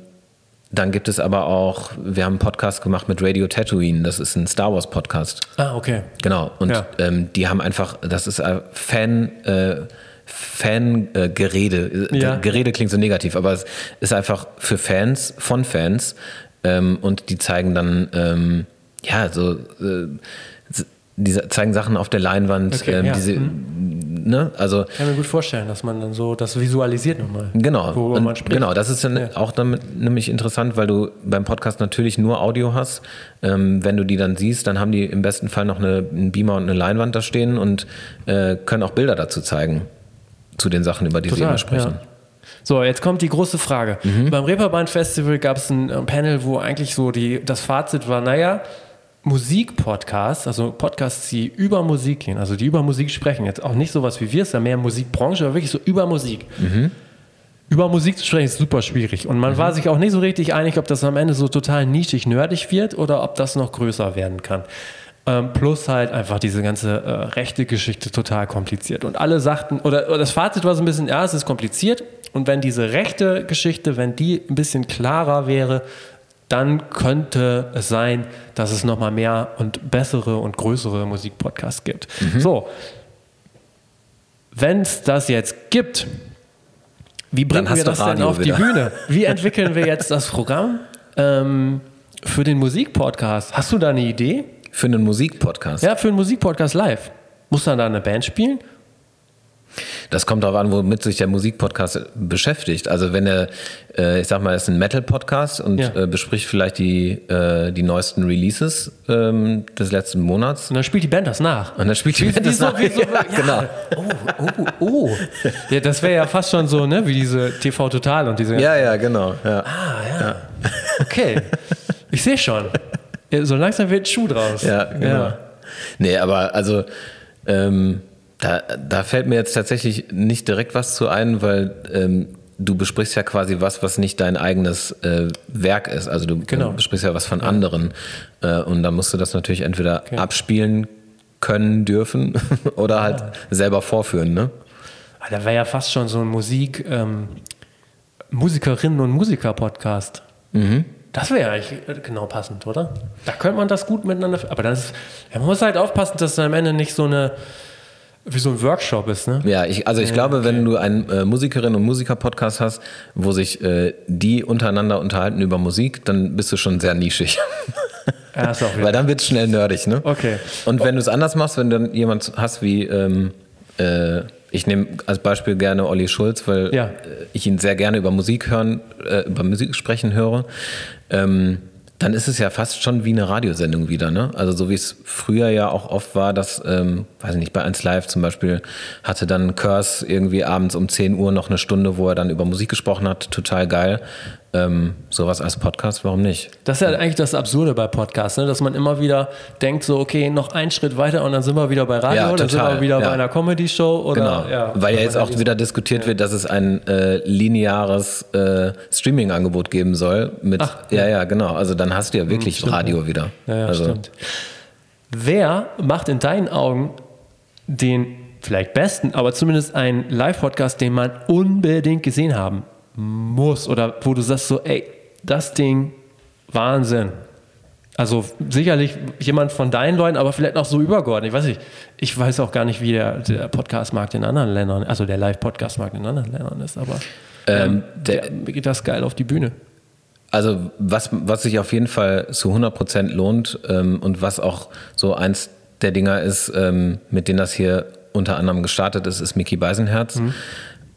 dann gibt es aber auch, wir haben einen Podcast gemacht mit Radio Tatooine, das ist ein Star Wars Podcast. Ah, okay. Genau. Und Ja. ähm, die haben einfach, das ist äh, Fan, äh, Fan-Gerede. Ja. Gerede klingt so negativ, aber es ist einfach für Fans, von Fans. Ähm, und die zeigen dann, ähm, ja, so, äh, die zeigen Sachen auf der Leinwand, Okay, ähm, ja. diese, Mhm. ne, also Ich kann mir gut vorstellen, dass man dann so das visualisiert nochmal. Genau. Worüber man spricht. Genau, das ist dann Ja. auch damit nämlich interessant, weil du beim Podcast natürlich nur Audio hast. Ähm, wenn du die dann siehst, dann haben die im besten Fall noch eine, einen Beamer und eine Leinwand da stehen und äh, können auch Bilder dazu zeigen, zu den Sachen, über die sie immer sprechen. Ja. So, jetzt kommt die große Frage. Mhm. Beim Reeperbahn Festival gab es ein äh, Panel, wo eigentlich so die, das Fazit war, naja, Musikpodcasts, also Podcasts, die über Musik gehen, also die über Musik sprechen, jetzt auch nicht sowas wie wir, es ist ja mehr Musikbranche, aber wirklich so über Musik. Mhm. Über Musik zu sprechen ist super schwierig. Und man war sich auch nicht so richtig einig, ob das am Ende so total nischig nerdig wird oder ob das noch größer werden kann. Ähm, plus halt einfach diese ganze äh, rechte Geschichte total kompliziert. Und alle sagten, oder, oder das Fazit war so ein bisschen, ja, es ist kompliziert. Und wenn diese rechte Geschichte, wenn die ein bisschen klarer wäre, dann könnte es sein, dass es nochmal mehr und bessere und größere Musikpodcasts gibt. So, wenn es das jetzt gibt, wie bringen wir das denn Radio auf wieder. die Bühne? [LAUGHS] Wie entwickeln wir jetzt das Programm ähm, für den Musikpodcast? Hast du da eine Idee? Für einen Musikpodcast. Ja, für einen Musikpodcast live. Muss dann da eine Band spielen? Das kommt darauf an, womit sich der Musikpodcast beschäftigt. Also wenn er, äh, ich sag mal, es ist ein Metal-Podcast und Ja. äh, bespricht vielleicht die, äh, die neuesten Releases ähm, des letzten Monats. Und dann spielt die Band das nach. Und dann spielt die Band das Wieso- nach. wieso- [LAUGHS] Ja, genau. Oh, oh, oh. Ja, das wäre ja fast schon so, ne, wie diese TV Total und diese. Ja, ja, genau. Ja. Ah, ja. Okay. Ich sehe schon. Ja, So langsam wird ein Schuh draus. Ja, genau. Nee, aber also ähm, da, da fällt mir jetzt tatsächlich nicht direkt was zu ein, weil ähm, du besprichst ja quasi was, was nicht dein eigenes äh, Werk ist. Also du Genau. besprichst ja was von anderen. Äh, und da musst du das natürlich entweder abspielen können, dürfen [LAUGHS] oder halt selber vorführen, ne? Ah, Da wäre ja fast schon so ein Musik, ähm, Musikerinnen und Musiker-Podcast. Mhm. Das wäre ja eigentlich äh, genau passend, oder? Da könnte man das gut miteinander. Aber ja, man muss halt aufpassen, dass es am Ende nicht so eine wie so ein Workshop ist, ne? Ja, ich, also ich glaube, wenn du einen äh, Musikerinnen und Musiker-Podcast hast, wo sich äh, die untereinander unterhalten über Musik, dann bist du schon sehr nischig. [LAUGHS] Ja, ist auch. Weil dann wird es schnell nerdig, ne? Okay. Und wenn du es anders machst, wenn du dann jemand hast wie, ähm, äh, ich nehme als Beispiel gerne Olli Schulz, weil Ja. äh, ich ihn sehr gerne über Musik hören, äh, über Musik sprechen höre, ähm, dann ist es ja fast schon wie eine Radiosendung wieder, ne? Also so wie es früher ja auch oft war, dass, ähm, weiß ich nicht, bei 1 Live zum Beispiel hatte dann Curse irgendwie abends um 10 Uhr noch eine Stunde, wo er dann über Musik gesprochen hat, total geil. Ähm, sowas als Podcast, warum nicht? Das ist ja eigentlich das Absurde bei Podcasts, ne? dass man immer wieder denkt, so, okay, noch einen Schritt weiter und dann sind wir wieder bei Radio, Ja, dann sind wir wieder ja. bei einer Comedy-Show oder Genau, ja, weil ja jetzt auch der wieder diskutiert wird, dass es ein äh, lineares äh, Streaming-Angebot geben soll. Mit, Ach, ja, ja, genau. Also dann hast du ja wirklich stimmt, Radio wieder. Ja, ja also, stimmt. Wer macht in deinen Augen den vielleicht besten, aber zumindest einen Live-Podcast, den man unbedingt gesehen haben muss oder wo du sagst so, ey, das Ding, Wahnsinn. Also sicherlich jemand von deinen Leuten, aber vielleicht auch so übergeordnet. Ich weiß nicht, ich weiß auch gar nicht, wie der, der Podcast-Markt in anderen Ländern, also der Live-Podcast-Markt in anderen Ländern ist, aber Ähm, der, der geht das geil auf die Bühne. Also was, was sich auf jeden Fall zu 100 Prozent lohnt ähm, und was auch so eins der Dinger ist, ähm, mit denen das hier unter anderem gestartet ist, ist Mickey Beisenherz,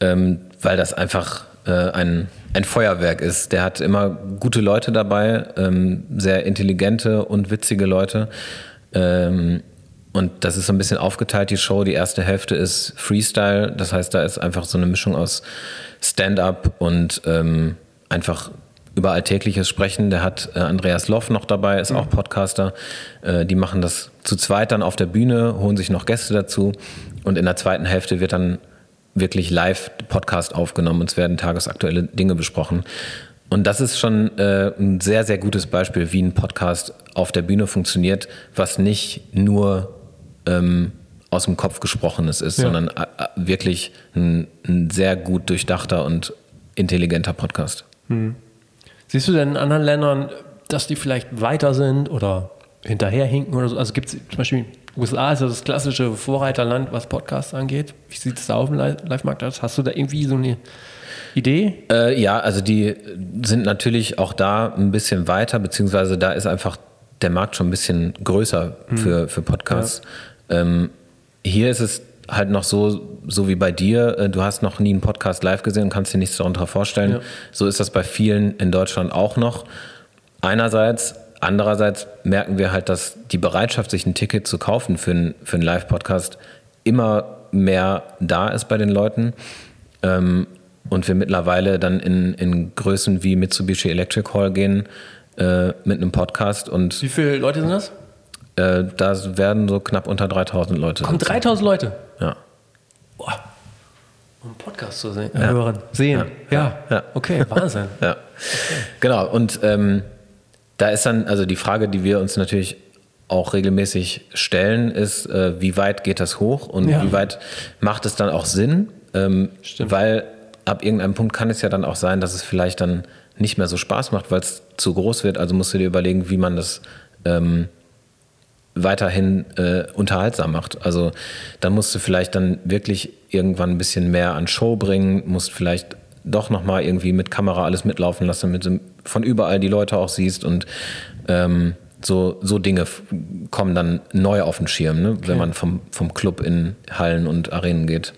ähm, weil das einfach äh, ein, ein Feuerwerk ist. Der hat immer gute Leute dabei, ähm, sehr intelligente und witzige Leute. Ähm, und das ist so ein bisschen aufgeteilt, die Show. Die erste Hälfte ist Freestyle, das heißt, da ist einfach so eine Mischung aus Stand-up und ähm, einfach über Alltägliches sprechen. Der hat äh, Andreas Loff noch dabei, ist auch Podcaster. Äh, die machen das zu zweit dann auf der Bühne, holen sich noch Gäste dazu. Und in der zweiten Hälfte wird dann wirklich live Podcast aufgenommen und es werden tagesaktuelle Dinge besprochen. Und das ist schon äh, ein sehr, sehr gutes Beispiel, wie ein Podcast auf der Bühne funktioniert, was nicht nur ähm, aus dem Kopf gesprochenes ist, Ja. sondern äh, äh, wirklich ein, ein sehr gut durchdachter und intelligenter Podcast. Siehst du denn in anderen Ländern, dass die vielleicht weiter sind oder hinterherhinken oder so? Also gibt es zum Beispiel, USA ist ja das klassische Vorreiterland, was Podcasts angeht. Wie sieht es da auf dem Li- Live-Markt aus? Hast du da irgendwie so eine Idee? Äh, ja, also die sind natürlich auch da ein bisschen weiter, beziehungsweise da ist einfach der Markt schon ein bisschen größer für, für Podcasts. Ähm, hier ist es halt noch so, so wie bei dir, äh, du hast noch nie einen Podcast live gesehen und kannst dir nichts darunter vorstellen. Ja. So ist das bei vielen in Deutschland auch noch. Einerseits, andererseits merken wir halt, dass die Bereitschaft, sich ein Ticket zu kaufen für einen, für einen Live-Podcast immer mehr da ist bei den Leuten. Ähm, und wir mittlerweile dann in, in Größen wie Mitsubishi Electric Hall gehen äh, mit einem Podcast und Wie viele Leute sind das? äh, da werden so knapp unter 3000 Leute. Kommen sitzen. 3000 Leute. Ja. Boah. Um einen Podcast zu sehen, hören, sehen. Ja. Ja. Okay, Wahnsinn. Ja, genau. Und ähm, da ist dann, also die Frage, die wir uns natürlich auch regelmäßig stellen, ist, äh, wie weit geht das hoch und Ja. wie weit macht es dann auch Sinn? Ähm. Weil ab irgendeinem Punkt kann es ja dann auch sein, dass es vielleicht dann nicht mehr so Spaß macht, weil es zu groß wird. Also musst du dir überlegen, wie man das ähm, weiterhin äh, unterhaltsam macht. Also da musst du vielleicht dann wirklich irgendwann ein bisschen mehr an Show bringen, musst vielleicht doch nochmal irgendwie mit Kamera alles mitlaufen lassen, damit du von überall die Leute auch siehst und ähm, so, so Dinge kommen dann neu auf den Schirm, ne? wenn man vom, vom Club in Hallen und Arenen geht.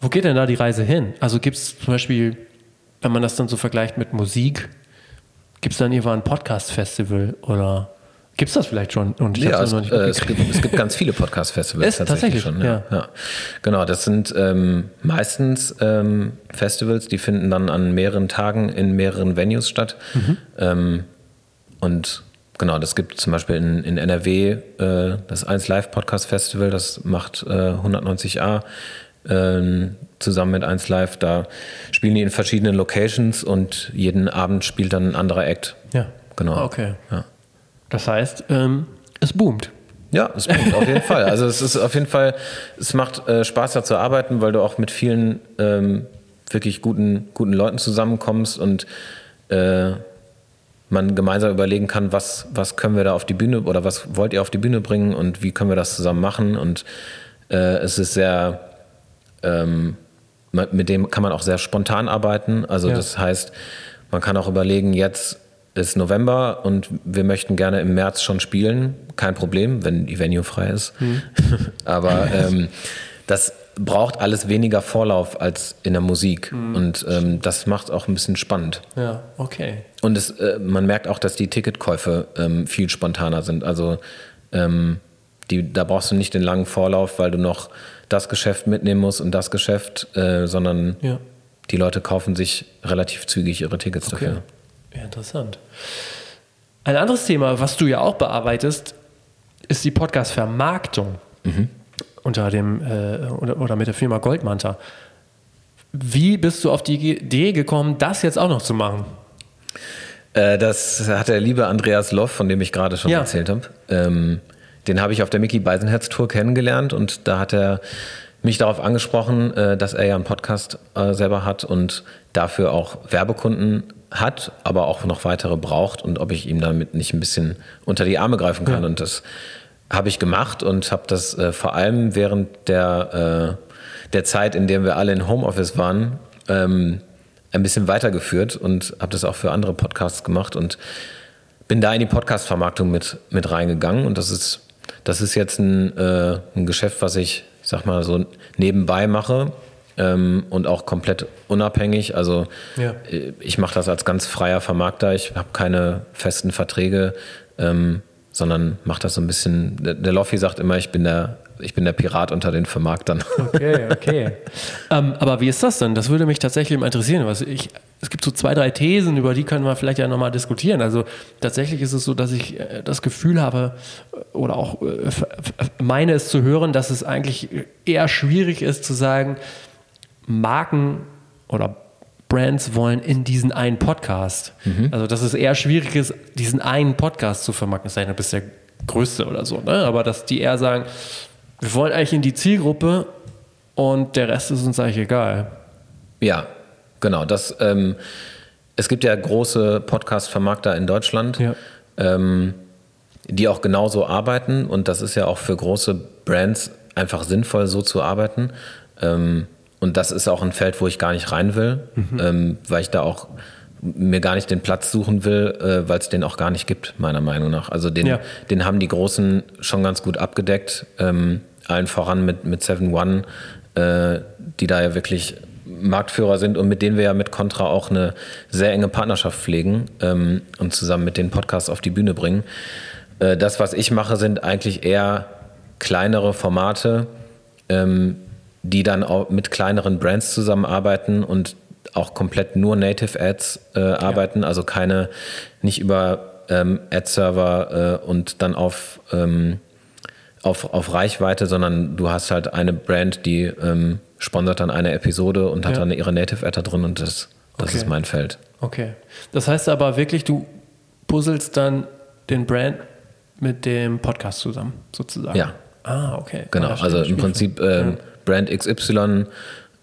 Wo geht denn da die Reise hin? Also gibt es zum Beispiel, wenn man das dann so vergleicht mit Musik, gibt es dann irgendwann ein Podcast-Festival oder gibt es das vielleicht schon? Und ich Ja, es, noch nicht äh, es, gibt, es gibt ganz viele Podcast-Festivals Ist tatsächlich, schon. Ja. ja. Ja. Genau, das sind ähm, meistens ähm, Festivals, die finden dann an mehreren Tagen in mehreren Venues statt. Mhm. Ähm, und genau, das gibt zum Beispiel in, in NRW äh, das 1 Live Podcast Festival, das macht äh, 190a ähm, zusammen mit 1 Live. Da spielen die in verschiedenen Locations und jeden Abend spielt dann ein anderer Act. Ja. Genau. Ah, Okay. Ja. Das heißt, ähm, es boomt. Ja, es bringt auf jeden Fall. Also es ist auf jeden Fall, es macht äh, Spaß da zu arbeiten, weil du auch mit vielen ähm, wirklich guten, guten Leuten zusammenkommst und äh, man gemeinsam überlegen kann, was, was können wir da auf die Bühne oder was wollt ihr auf die Bühne bringen und wie können wir das zusammen machen. Und äh, es ist sehr, ähm, mit dem kann man auch sehr spontan arbeiten. Also Ja. das heißt, man kann auch überlegen, jetzt ist November und wir möchten gerne im März schon spielen. Kein Problem, wenn die Venue frei ist. [LAUGHS] Aber ähm, das braucht alles weniger Vorlauf als in der Musik. Und ähm, das macht auch ein bisschen spannend. Ja, okay. Und es, äh, man merkt auch, dass die Ticketkäufe ähm, viel spontaner sind. Also ähm, die, da brauchst du nicht den langen Vorlauf, weil du noch das Geschäft mitnehmen musst und das Geschäft, äh, sondern Ja. die Leute kaufen sich relativ zügig ihre Tickets Okay. dafür. Ja, interessant. Ein anderes Thema, was du ja auch bearbeitest, ist die Podcast-Vermarktung unter dem äh, oder, oder mit der Firma Goldmanta. Wie bist du auf die Idee gekommen, das jetzt auch noch zu machen? Äh, das hat der liebe Andreas Loff, von dem ich gerade schon Ja. erzählt habe. Ähm, den habe ich auf der Mickey Beisenherz Tour kennengelernt und da hat er mich darauf angesprochen, äh, dass er ja einen Podcast äh, selber hat und dafür auch Werbekunden hat, aber auch noch weitere braucht und ob ich ihm damit nicht ein bisschen unter die Arme greifen kann. Ja. Und das habe ich gemacht und habe das äh, vor allem während der, äh, der Zeit, in der wir alle in Homeoffice waren, ähm, ein bisschen weitergeführt und habe das auch für andere Podcasts gemacht und bin da in die Podcast-Vermarktung mit, mit reingegangen. Und das ist, das ist jetzt ein, äh, ein Geschäft, was ich, ich sag mal, so nebenbei mache ähm, und auch komplett unabhängig. Also Ja. äh, ich mache das als ganz freier Vermarkter. Ich habe keine festen Verträge. Ähm, sondern macht das so ein bisschen. Der, der Loffi sagt immer, ich bin der, ich bin der Pirat unter den Vermarktern. Okay, [LAUGHS] okay. ähm, aber wie ist das denn? Das würde mich tatsächlich mal interessieren. Was ich, es gibt so zwei, drei Thesen, über die können wir vielleicht ja nochmal diskutieren. Also tatsächlich ist es so, dass ich äh, das Gefühl habe äh, oder auch meine es zu hören, dass es eigentlich eher schwierig ist zu sagen, Marken oder Brands wollen in diesen einen Podcast. Mhm. Also, dass es eher schwierig ist, diesen einen Podcast zu vermarkten. Das sei du bist der Größte oder so, ne? Aber dass die eher sagen, wir wollen eigentlich in die Zielgruppe und der Rest ist uns eigentlich egal. Ja, genau. Das, ähm, es gibt ja große Podcast-Vermarkter in Deutschland, ja. ähm, die auch genauso arbeiten und das ist ja auch für große Brands einfach sinnvoll, so zu arbeiten. Ähm, und das ist auch ein Feld, wo ich gar nicht rein will, mhm. ähm, weil ich da auch mir gar nicht den Platz suchen will, äh, weil es den auch gar nicht gibt, meiner Meinung nach. Also den, ja. den haben die Großen schon ganz gut abgedeckt, ähm, allen voran mit, mit Seven One, äh, die da ja wirklich Marktführer sind und mit denen wir ja mit Contra auch eine sehr enge Partnerschaft pflegen ähm, und zusammen mit den Podcasts auf die Bühne bringen. Äh, das, was ich mache, sind eigentlich eher kleinere Formate, ähm, die dann auch mit kleineren Brands zusammenarbeiten und auch komplett nur Native Ads äh, arbeiten, ja. also keine, nicht über ähm, Ad-Server äh, und dann auf, ähm, auf, auf Reichweite, sondern du hast halt eine Brand, die ähm, sponsert dann eine Episode und hat ja. dann ihre Native Ad da drin und das, das okay. ist mein Feld. Okay. Das heißt aber wirklich, du puzzelst dann den Brand mit dem Podcast zusammen, sozusagen. Ja. Ah, okay. Genau, ja, also im Prinzip ähm, Brand XY,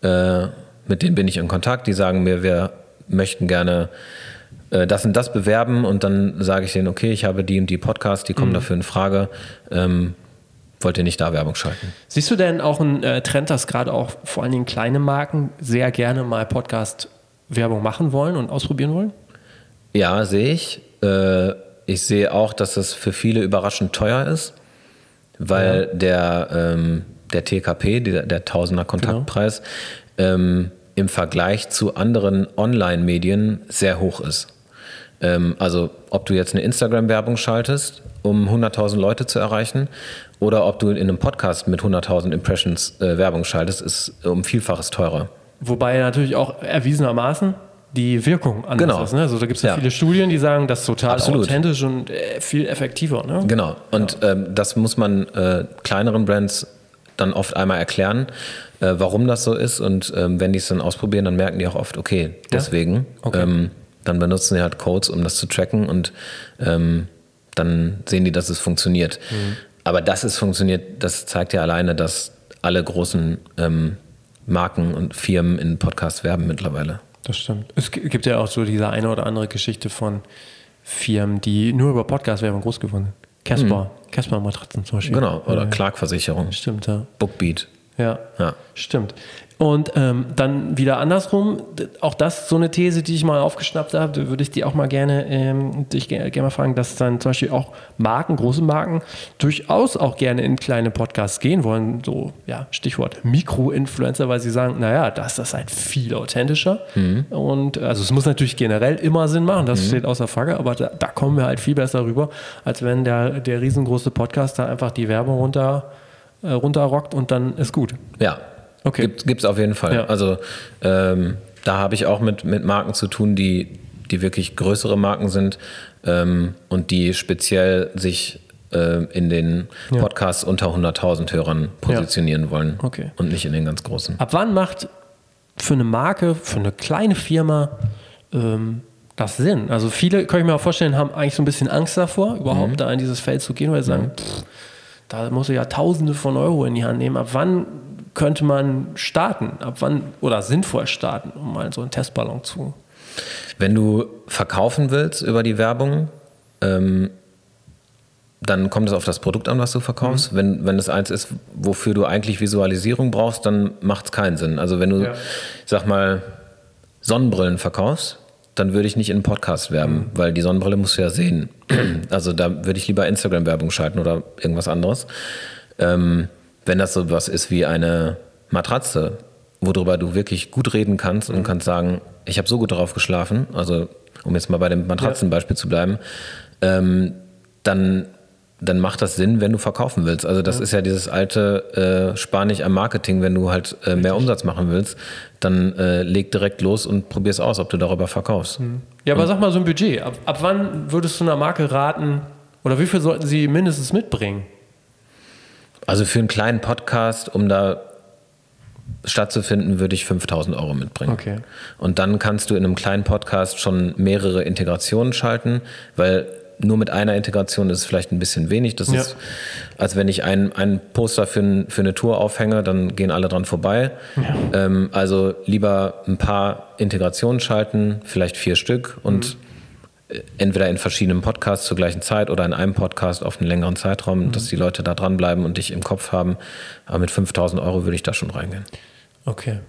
äh, mit denen bin ich in Kontakt, die sagen mir, wir möchten gerne äh, das und das bewerben und dann sage ich denen, okay, ich habe die und die Podcasts, die kommen mhm. dafür in Frage. Ähm, wollt ihr nicht da Werbung schalten? Siehst du denn auch einen äh, Trend, dass gerade auch vor allen Dingen kleine Marken sehr gerne mal Podcast-Werbung machen wollen und ausprobieren wollen? Ja, sehe ich. Äh, ich sehe auch, dass es für viele überraschend teuer ist, weil ja. der ähm, der TKP, der, der Tausender Kontaktpreis, genau. ähm, im Vergleich zu anderen Online-Medien sehr hoch ist. Ähm, also ob du jetzt eine Instagram-Werbung schaltest, um 100.000 Leute zu erreichen, oder ob du in einem Podcast mit 100.000 Impressions äh, Werbung schaltest, ist um Vielfaches teurer. Wobei natürlich auch erwiesenermaßen die Wirkung anders genau. ist. Ne? Also da gibt es ja, ja, viele Studien, die sagen, das ist total Absolut. authentisch und äh, viel effektiver. Ne? Genau. Und ja. ähm, das muss man äh, kleineren Brands dann oft einmal erklären, äh, warum das so ist. Und ähm, wenn die es dann ausprobieren, dann merken die auch oft, okay, deswegen. Ja? Okay. Ähm, dann benutzen sie halt Codes, um das zu tracken und ähm, dann sehen die, dass es funktioniert. Mhm. Aber dass es funktioniert, das zeigt ja alleine, dass alle großen ähm, Marken und Firmen in Podcasts werben mittlerweile. Das stimmt. Es gibt ja auch so diese eine oder andere Geschichte von Firmen, die nur über Podcast-Werbung groß geworden sind. Casper, mhm. Casper Matratzen zum Beispiel. Genau, oder ja, Clark-Versicherung. Stimmt, ja. Bookbeat. Ja, ja. stimmt. Und ähm, dann wieder andersrum, auch das so eine These, die ich mal aufgeschnappt habe, würde ich dir auch mal gerne, ähm, dich gerne, gerne mal fragen, dass dann zum Beispiel auch Marken, große Marken, durchaus auch gerne in kleine Podcasts gehen wollen. So, ja, Stichwort Mikro-Influencer, weil sie sagen, naja, das ist halt viel authentischer. Mhm. Und also es muss natürlich generell immer Sinn machen, das mhm. steht außer Frage, aber da, da, kommen wir halt viel besser rüber, als wenn der, der riesengroße Podcast da einfach die Werbung runter, äh, runterrockt und dann ist gut. Ja, Okay. Gibt es auf jeden Fall. Ja. Also ähm, da habe ich auch mit, mit Marken zu tun, die, die wirklich größere Marken sind ähm, und die speziell sich äh, in den Podcasts ja. unter 100.000 Hörern positionieren ja. wollen okay. und nicht in den ganz großen. Ab wann macht für eine Marke, für eine kleine Firma ähm, das Sinn? Also viele, kann ich mir auch vorstellen, haben eigentlich so ein bisschen Angst davor, überhaupt mhm. da in dieses Feld zu gehen, weil sie sagen, mhm. pff, da muss ich ja Tausende von Euro in die Hand nehmen. Ab wann könnte man starten? Ab wann oder sinnvoll starten, um mal so einen Testballon zu. Wenn du verkaufen willst über die Werbung, ähm, dann kommt es auf das Produkt an, was du verkaufst. Mhm. Wenn, wenn es eins ist, wofür du eigentlich Visualisierung brauchst, dann macht es keinen Sinn. Also wenn du, ja. sag mal, Sonnenbrillen verkaufst, dann würde ich nicht in einen Podcast werben, mhm. weil die Sonnenbrille musst du ja sehen. Also da würde ich lieber Instagram-Werbung schalten oder irgendwas anderes. Ähm, wenn das so was ist wie eine Matratze, worüber du wirklich gut reden kannst und kannst sagen, ich habe so gut darauf geschlafen, also um jetzt mal bei dem Matratzenbeispiel ja. zu bleiben, ähm, dann dann macht das Sinn, wenn du verkaufen willst. Also das ja. ist ja dieses alte äh, Spanisch am Marketing, wenn du halt äh, mehr Umsatz machen willst, dann äh, leg direkt los und probier es aus, ob du darüber verkaufst. Mhm. Ja, aber und, sag mal so ein Budget. Ab, ab wann würdest du einer Marke raten, oder wie viel sollten sie mindestens mitbringen? Also für einen kleinen Podcast, um da stattzufinden, würde ich 5000 Euro mitbringen. Okay. Und dann kannst du in einem kleinen Podcast schon mehrere Integrationen schalten, weil nur mit einer Integration ist es vielleicht ein bisschen wenig. Das ja. ist, als wenn ich ein, ein Poster für, ein, für eine Tour aufhänge, dann gehen alle dran vorbei. Ja. Ähm, also lieber ein paar Integrationen schalten, vielleicht vier Stück und mhm. Entweder in verschiedenen Podcasts zur gleichen Zeit oder in einem Podcast auf einen längeren Zeitraum, mhm. dass die Leute da dranbleiben und dich im Kopf haben. Aber mit 5000 Euro würde ich da schon reingehen. Okay.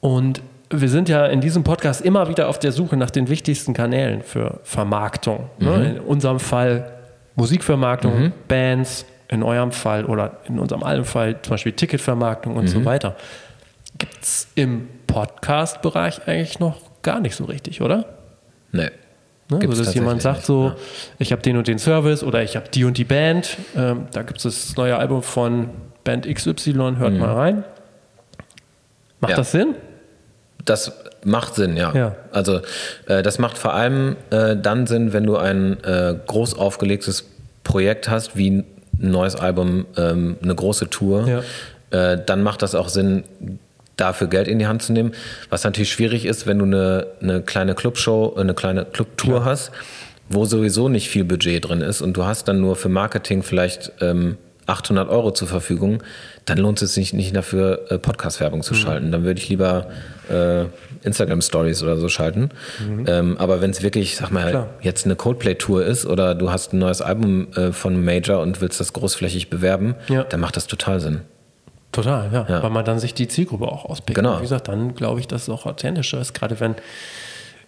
Und wir sind ja in diesem Podcast immer wieder auf der Suche nach den wichtigsten Kanälen für Vermarktung. Ne? Mhm. In unserem Fall Musikvermarktung, mhm. Bands, in eurem Fall oder in unserem allen Fall zum Beispiel Ticketvermarktung und mhm. so weiter. Gibt es im Podcast-Bereich eigentlich noch gar nicht so richtig, oder? Nee. Ne? Also, dass jemand sagt so, ja. ich habe den und den Service oder ich habe die und die Band. Ähm, da gibt es das neue Album von Band XY, hört mhm. mal rein. Macht ja. das Sinn? Das macht Sinn, ja. ja. Also äh, das macht vor allem äh, dann Sinn, wenn du ein äh, groß aufgelegtes Projekt hast, wie ein neues Album, ähm, eine große Tour. Ja. Äh, dann macht das auch Sinn, dafür Geld in die Hand zu nehmen. Was natürlich schwierig ist, wenn du eine, eine kleine Clubshow, eine kleine Clubtour ja. hast, wo sowieso nicht viel Budget drin ist und du hast dann nur für Marketing vielleicht ähm, 800 Euro zur Verfügung, dann lohnt es sich nicht dafür, äh, Podcast-Werbung zu mhm. schalten. Dann würde ich lieber äh, Instagram-Stories oder so schalten. Mhm. Ähm, aber wenn es wirklich, sag mal, Klar. jetzt eine Coldplay-Tour ist oder du hast ein neues Album äh, von Major und willst das großflächig bewerben, ja. dann macht das total Sinn. Total, ja. ja. Weil man dann sich die Zielgruppe auch auspickt. Genau. Wie gesagt, dann glaube ich, dass es auch authentischer ist, gerade wenn.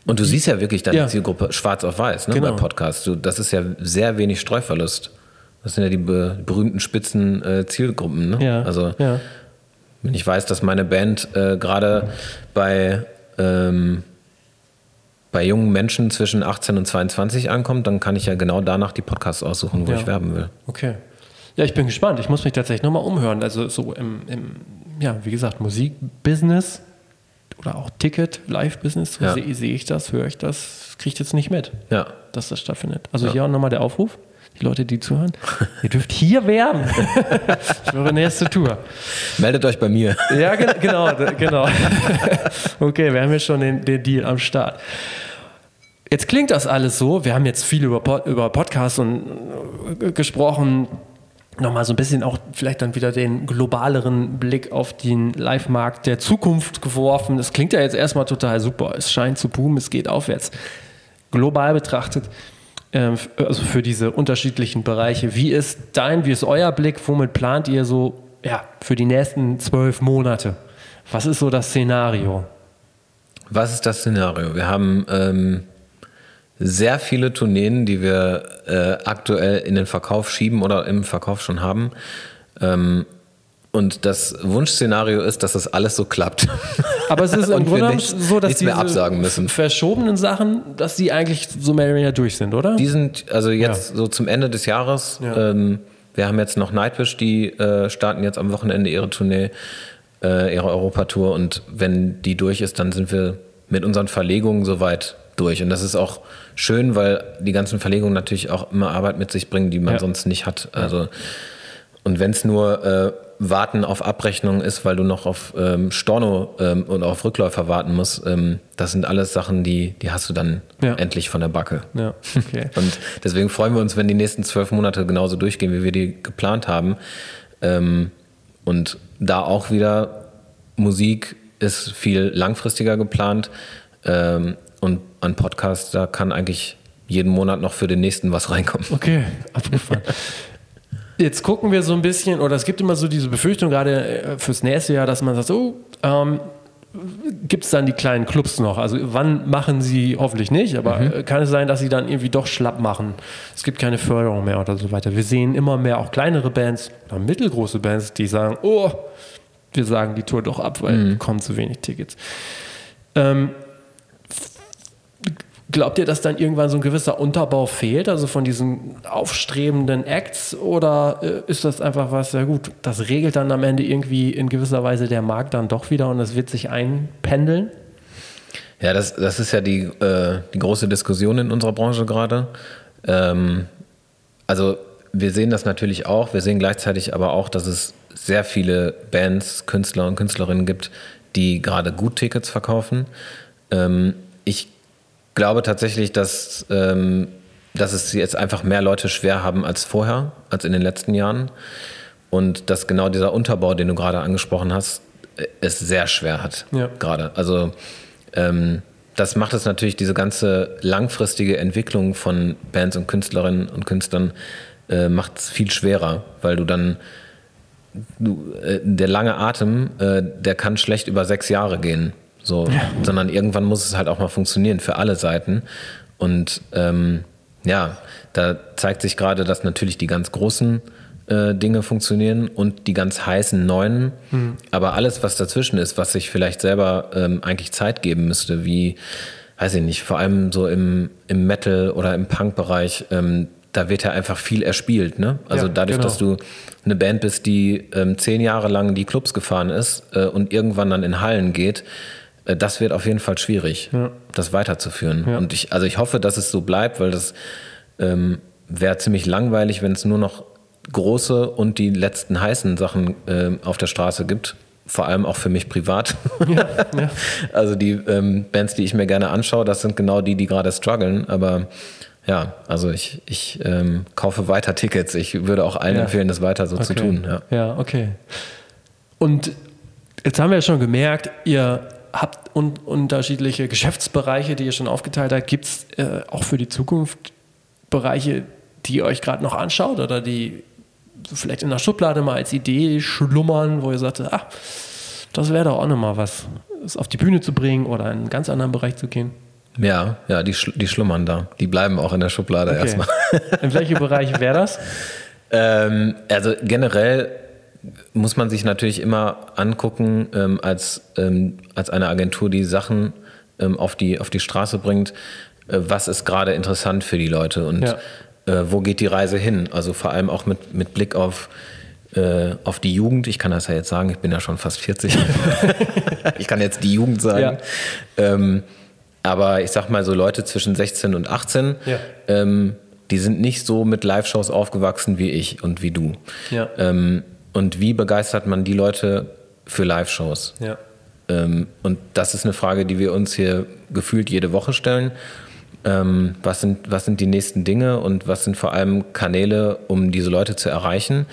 Und du siehst ja wirklich deine ja. Zielgruppe schwarz auf weiß ne, genau. bei Podcasts. Du, das ist ja sehr wenig Streuverlust. Das sind ja die be berühmten spitzen äh, Zielgruppen. Ne? Ja. Also ja. wenn ich weiß, dass meine Band äh, gerade bei, ähm, bei jungen Menschen zwischen 18 und 22 ankommt, dann kann ich ja genau danach die Podcasts aussuchen, wo ja. ich werben will. Okay. Ja, ich bin gespannt. Ich muss mich tatsächlich nochmal umhören. Also so im, im, ja, wie gesagt, Musikbusiness oder auch Ticket, Live-Business, so ja. sehe seh ich das, höre ich das, kriege ich jetzt nicht mit, ja. dass das stattfindet. Also ja. hier auch nochmal der Aufruf die Leute, die zuhören, ihr dürft hier werben [LAUGHS] für eure nächste Tour. Meldet euch bei mir. Ja, genau, genau. [LAUGHS] Okay, wir haben jetzt schon den, den Deal am Start. Jetzt klingt das alles so. Wir haben jetzt viel über, Pod, über Podcasts und, äh, gesprochen. Nochmal so ein bisschen auch vielleicht dann wieder den globaleren Blick auf den Live-Markt der Zukunft geworfen. Das klingt ja jetzt erstmal total super. Es scheint zu boomen, es geht aufwärts. Global betrachtet, ähm, also für diese unterschiedlichen Bereiche. Wie ist dein, wie ist euer Blick? Womit plant ihr so ja, für die nächsten zwölf Monate? Was ist so das Szenario? Was ist das Szenario? Wir haben ähm, sehr viele Tourneen, die wir äh, aktuell in den Verkauf schieben oder im Verkauf schon haben. Ähm, und das Wunschszenario ist, dass das alles so klappt. [LAUGHS] Aber es ist im Grunde nicht, so, dass diese absagen müssen. verschobenen Sachen, dass die eigentlich so mehr oder weniger durch sind, oder? Die sind also jetzt ja. so zum Ende des Jahres. Ja. Ähm, wir haben jetzt noch Nightwish, die äh, starten jetzt am Wochenende ihre Tournee, äh, ihre Europatour. Und wenn die durch ist, dann sind wir mit unseren Verlegungen soweit durch. Und das ist auch schön, weil die ganzen Verlegungen natürlich auch immer Arbeit mit sich bringen, die man ja. sonst nicht hat. Also und wenn es nur äh, Warten auf Abrechnung ist, weil du noch auf ähm, Storno ähm, und auf Rückläufer warten musst, ähm, das sind alles Sachen, die, die hast du dann ja. endlich von der Backe. Ja, okay. [LAUGHS] und deswegen freuen wir uns, wenn die nächsten zwölf Monate genauso durchgehen, wie wir die geplant haben. Ähm, und da auch wieder Musik ist viel langfristiger geplant. Und an Podcast, da kann eigentlich jeden Monat noch für den nächsten was reinkommen. Okay, [LAUGHS] abgefahren. Jetzt gucken wir so ein bisschen, oder es gibt immer so diese Befürchtung, gerade äh, fürs nächste Jahr, dass man sagt, oh, ähm, gibt es dann die kleinen Clubs noch? Also wann machen sie hoffentlich nicht, aber mhm. Äh, kann es sein, dass sie dann irgendwie doch schlapp machen? Es gibt keine Förderung mehr oder so weiter. Wir sehen immer mehr auch kleinere Bands oder mittelgroße Bands, die sagen, oh, wir sagen die Tour doch ab, weil mhm. kommen zu wenig Tickets. Ähm, Glaubt ihr, dass dann irgendwann so ein gewisser Unterbau fehlt, also von diesen aufstrebenden Acts? Oder äh, ist das einfach was, ja gut, das regelt dann am Ende irgendwie in gewisser Weise der Markt dann doch wieder und es wird sich einpendeln? Ja, das, das ist ja die, äh, die große Diskussion in unserer Branche gerade. Ähm, also wir sehen das natürlich auch, wir sehen gleichzeitig aber auch, dass es sehr viele Bands, Künstler und Künstlerinnen gibt, die gerade gut Tickets verkaufen. Ähm, ich glaube tatsächlich, dass, ähm, dass es jetzt einfach mehr Leute schwer haben als vorher, als in den letzten Jahren. Und dass genau dieser Unterbau, den du gerade angesprochen hast, äh, es sehr schwer hat. Ja. Gerade. Also ähm, das macht es natürlich, diese ganze langfristige Entwicklung von Bands und Künstlerinnen und Künstlern äh, macht es viel schwerer, weil du dann du, äh, der lange Atem, äh, der kann schlecht über sechs Jahre gehen. So, ja. sondern irgendwann muss es halt auch mal funktionieren für alle Seiten. Und ähm, ja, da zeigt sich gerade, dass natürlich die ganz großen äh, Dinge funktionieren und die ganz heißen neuen. Mhm. Aber alles, was dazwischen ist, was sich vielleicht selber ähm, eigentlich Zeit geben müsste, wie, weiß ich nicht, vor allem so im, im Metal- oder im Punk-Bereich, ähm, da wird ja einfach viel erspielt. Ne? Also ja, dadurch, genau. dass du eine Band bist, die ähm, zehn Jahre lang die Clubs gefahren ist äh, und irgendwann dann in Hallen geht, das wird auf jeden Fall schwierig, ja. das weiterzuführen. Ja. Und ich, also ich hoffe, dass es so bleibt, weil das ähm, wäre ziemlich langweilig, wenn es nur noch große und die letzten heißen Sachen äh, auf der Straße gibt. Vor allem auch für mich privat. Ja. [LAUGHS] Also die ähm, Bands, die ich mir gerne anschaue, das sind genau die, die gerade strugglen. Aber ja, also ich, ich ähm, kaufe weiter Tickets. Ich würde auch allen empfehlen, das weiter so okay. zu tun. Ja. ja, okay. Und jetzt haben wir ja schon gemerkt, ihr habt un unterschiedliche Geschäftsbereiche, die ihr schon aufgeteilt habt. Gibt es äh, auch für die Zukunft Bereiche, die ihr euch gerade noch anschaut oder die vielleicht in der Schublade mal als Idee schlummern, wo ihr sagt, ah, das wäre doch auch nochmal was, es auf die Bühne zu bringen oder in einen ganz anderen Bereich zu gehen? Ja, ja, die, die schlummern da. Die bleiben auch in der Schublade okay. erstmal. In welchem Bereich wäre das? [LAUGHS] Ähm, also generell muss man sich natürlich immer angucken, ähm, als, ähm, als eine Agentur, die Sachen ähm, auf, die, auf die Straße bringt, äh, was ist gerade interessant für die Leute und ja. äh, wo geht die Reise hin? Also vor allem auch mit, mit Blick auf, äh, auf die Jugend. Ich kann das ja jetzt sagen, ich bin ja schon fast 40. [LAUGHS] ich kann jetzt die Jugend sagen. Ja. Ähm, aber ich sag mal so Leute zwischen 16 und 18, ja. ähm, die sind nicht so mit Live-Shows aufgewachsen wie ich und wie du. Ja. Ähm, und wie begeistert man die Leute für Live-Shows? Ja. Ähm, und das ist eine Frage, die wir uns hier gefühlt jede Woche stellen. Ähm, was, sind, was sind die nächsten Dinge und was sind vor allem Kanäle, um diese Leute zu erreichen?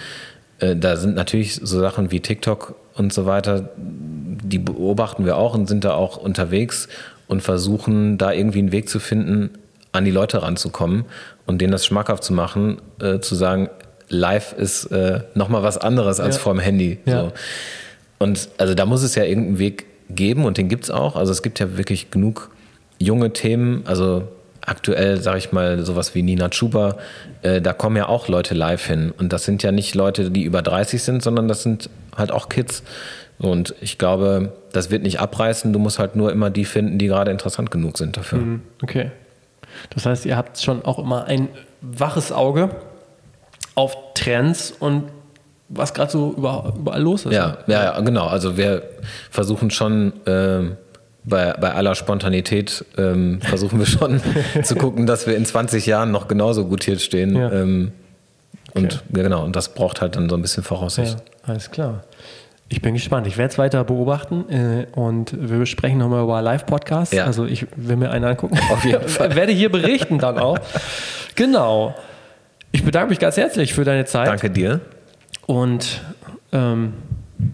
Äh, da sind natürlich so Sachen wie TikTok und so weiter, die beobachten wir auch und sind da auch unterwegs und versuchen da irgendwie einen Weg zu finden, an die Leute ranzukommen und denen das schmackhaft zu machen, äh, zu sagen, live ist äh, nochmal was anderes als ja. vor dem Handy. Ja. So. Und also da muss es ja irgendeinen Weg geben und den gibt es auch. Also es gibt ja wirklich genug junge Themen, also aktuell, sage ich mal, sowas wie Nina Chuba, äh, da kommen ja auch Leute live hin. Und das sind ja nicht Leute, die über 30 sind, sondern das sind halt auch Kids. Und ich glaube, das wird nicht abreißen. Du musst halt nur immer die finden, die gerade interessant genug sind dafür. Mhm, okay. Das heißt, ihr habt schon auch immer ein waches Auge auf Trends und was gerade so überall los ist. Ja, ja, ja, genau. Also wir versuchen schon ähm, bei, bei aller Spontanität ähm, versuchen wir schon [LAUGHS] zu gucken, dass wir in 20 Jahren noch genauso gut hier stehen. Ja. Ähm, und okay. ja, genau, und das braucht halt dann so ein bisschen Voraussicht. Ja, alles klar. Ich bin gespannt. Ich werde es weiter beobachten äh, und wir sprechen nochmal über Live-Podcasts. Ja. Also ich will mir einen angucken. Auf jeden [LAUGHS] Fall. werde hier berichten dann auch. [LAUGHS] genau. Ich bedanke mich ganz herzlich für deine Zeit. Danke dir. Und ähm,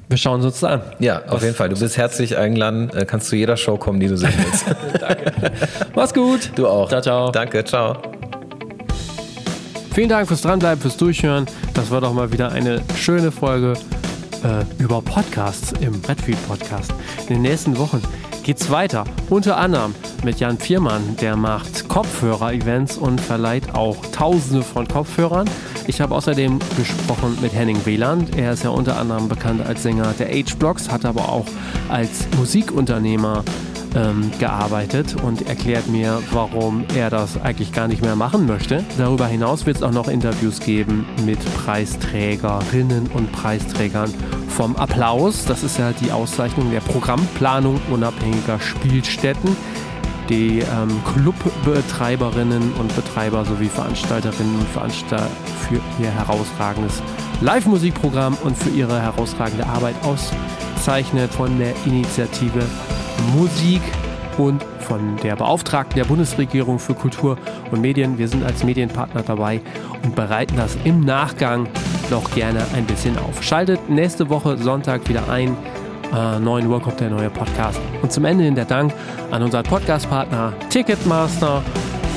wir schauen uns an. Ja, auf jeden Fall. Du bist herzlich eingeladen. Äh, kannst zu jeder Show kommen, die du sehen willst. [LAUGHS] Danke. [LAUGHS] Mach's gut. Du auch. Ciao, ciao. Danke, ciao. Vielen Dank fürs Dranbleiben, fürs Durchhören. Das war doch mal wieder eine schöne Folge äh, über Podcasts im Redfield Podcast. In den nächsten Wochen geht's weiter. Unter anderem mit Jan Viermann, der macht Kopfhörer-Events und verleiht auch Tausende von Kopfhörern. Ich habe außerdem gesprochen mit Henning Wieland. Er ist ja unter anderem bekannt als Sänger der H-Blocks, hat aber auch als Musikunternehmer ähm, gearbeitet und erklärt mir, warum er das eigentlich gar nicht mehr machen möchte. Darüber hinaus wird es auch noch Interviews geben mit Preisträgerinnen und Preisträgern vom Applaus. Das ist ja die Auszeichnung der Programmplanung unabhängiger Spielstätten. Die ähm, Clubbetreiberinnen und Betreiber sowie Veranstalterinnen und Veranstalter für ihr herausragendes Live-Musikprogramm und für ihre herausragende Arbeit auszeichnet von der Initiative Musik und von der Beauftragten der Bundesregierung für Kultur und Medien. Wir sind als Medienpartner dabei und bereiten das im Nachgang noch gerne ein bisschen auf. Schaltet nächste Woche Sonntag wieder ein. Äh, 9 Uhr kommt der neue Podcast. Und zum Ende in der Dank an unseren Podcastpartner Ticketmaster.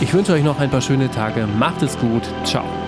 Ich wünsche euch noch ein paar schöne Tage. Macht es gut. Ciao.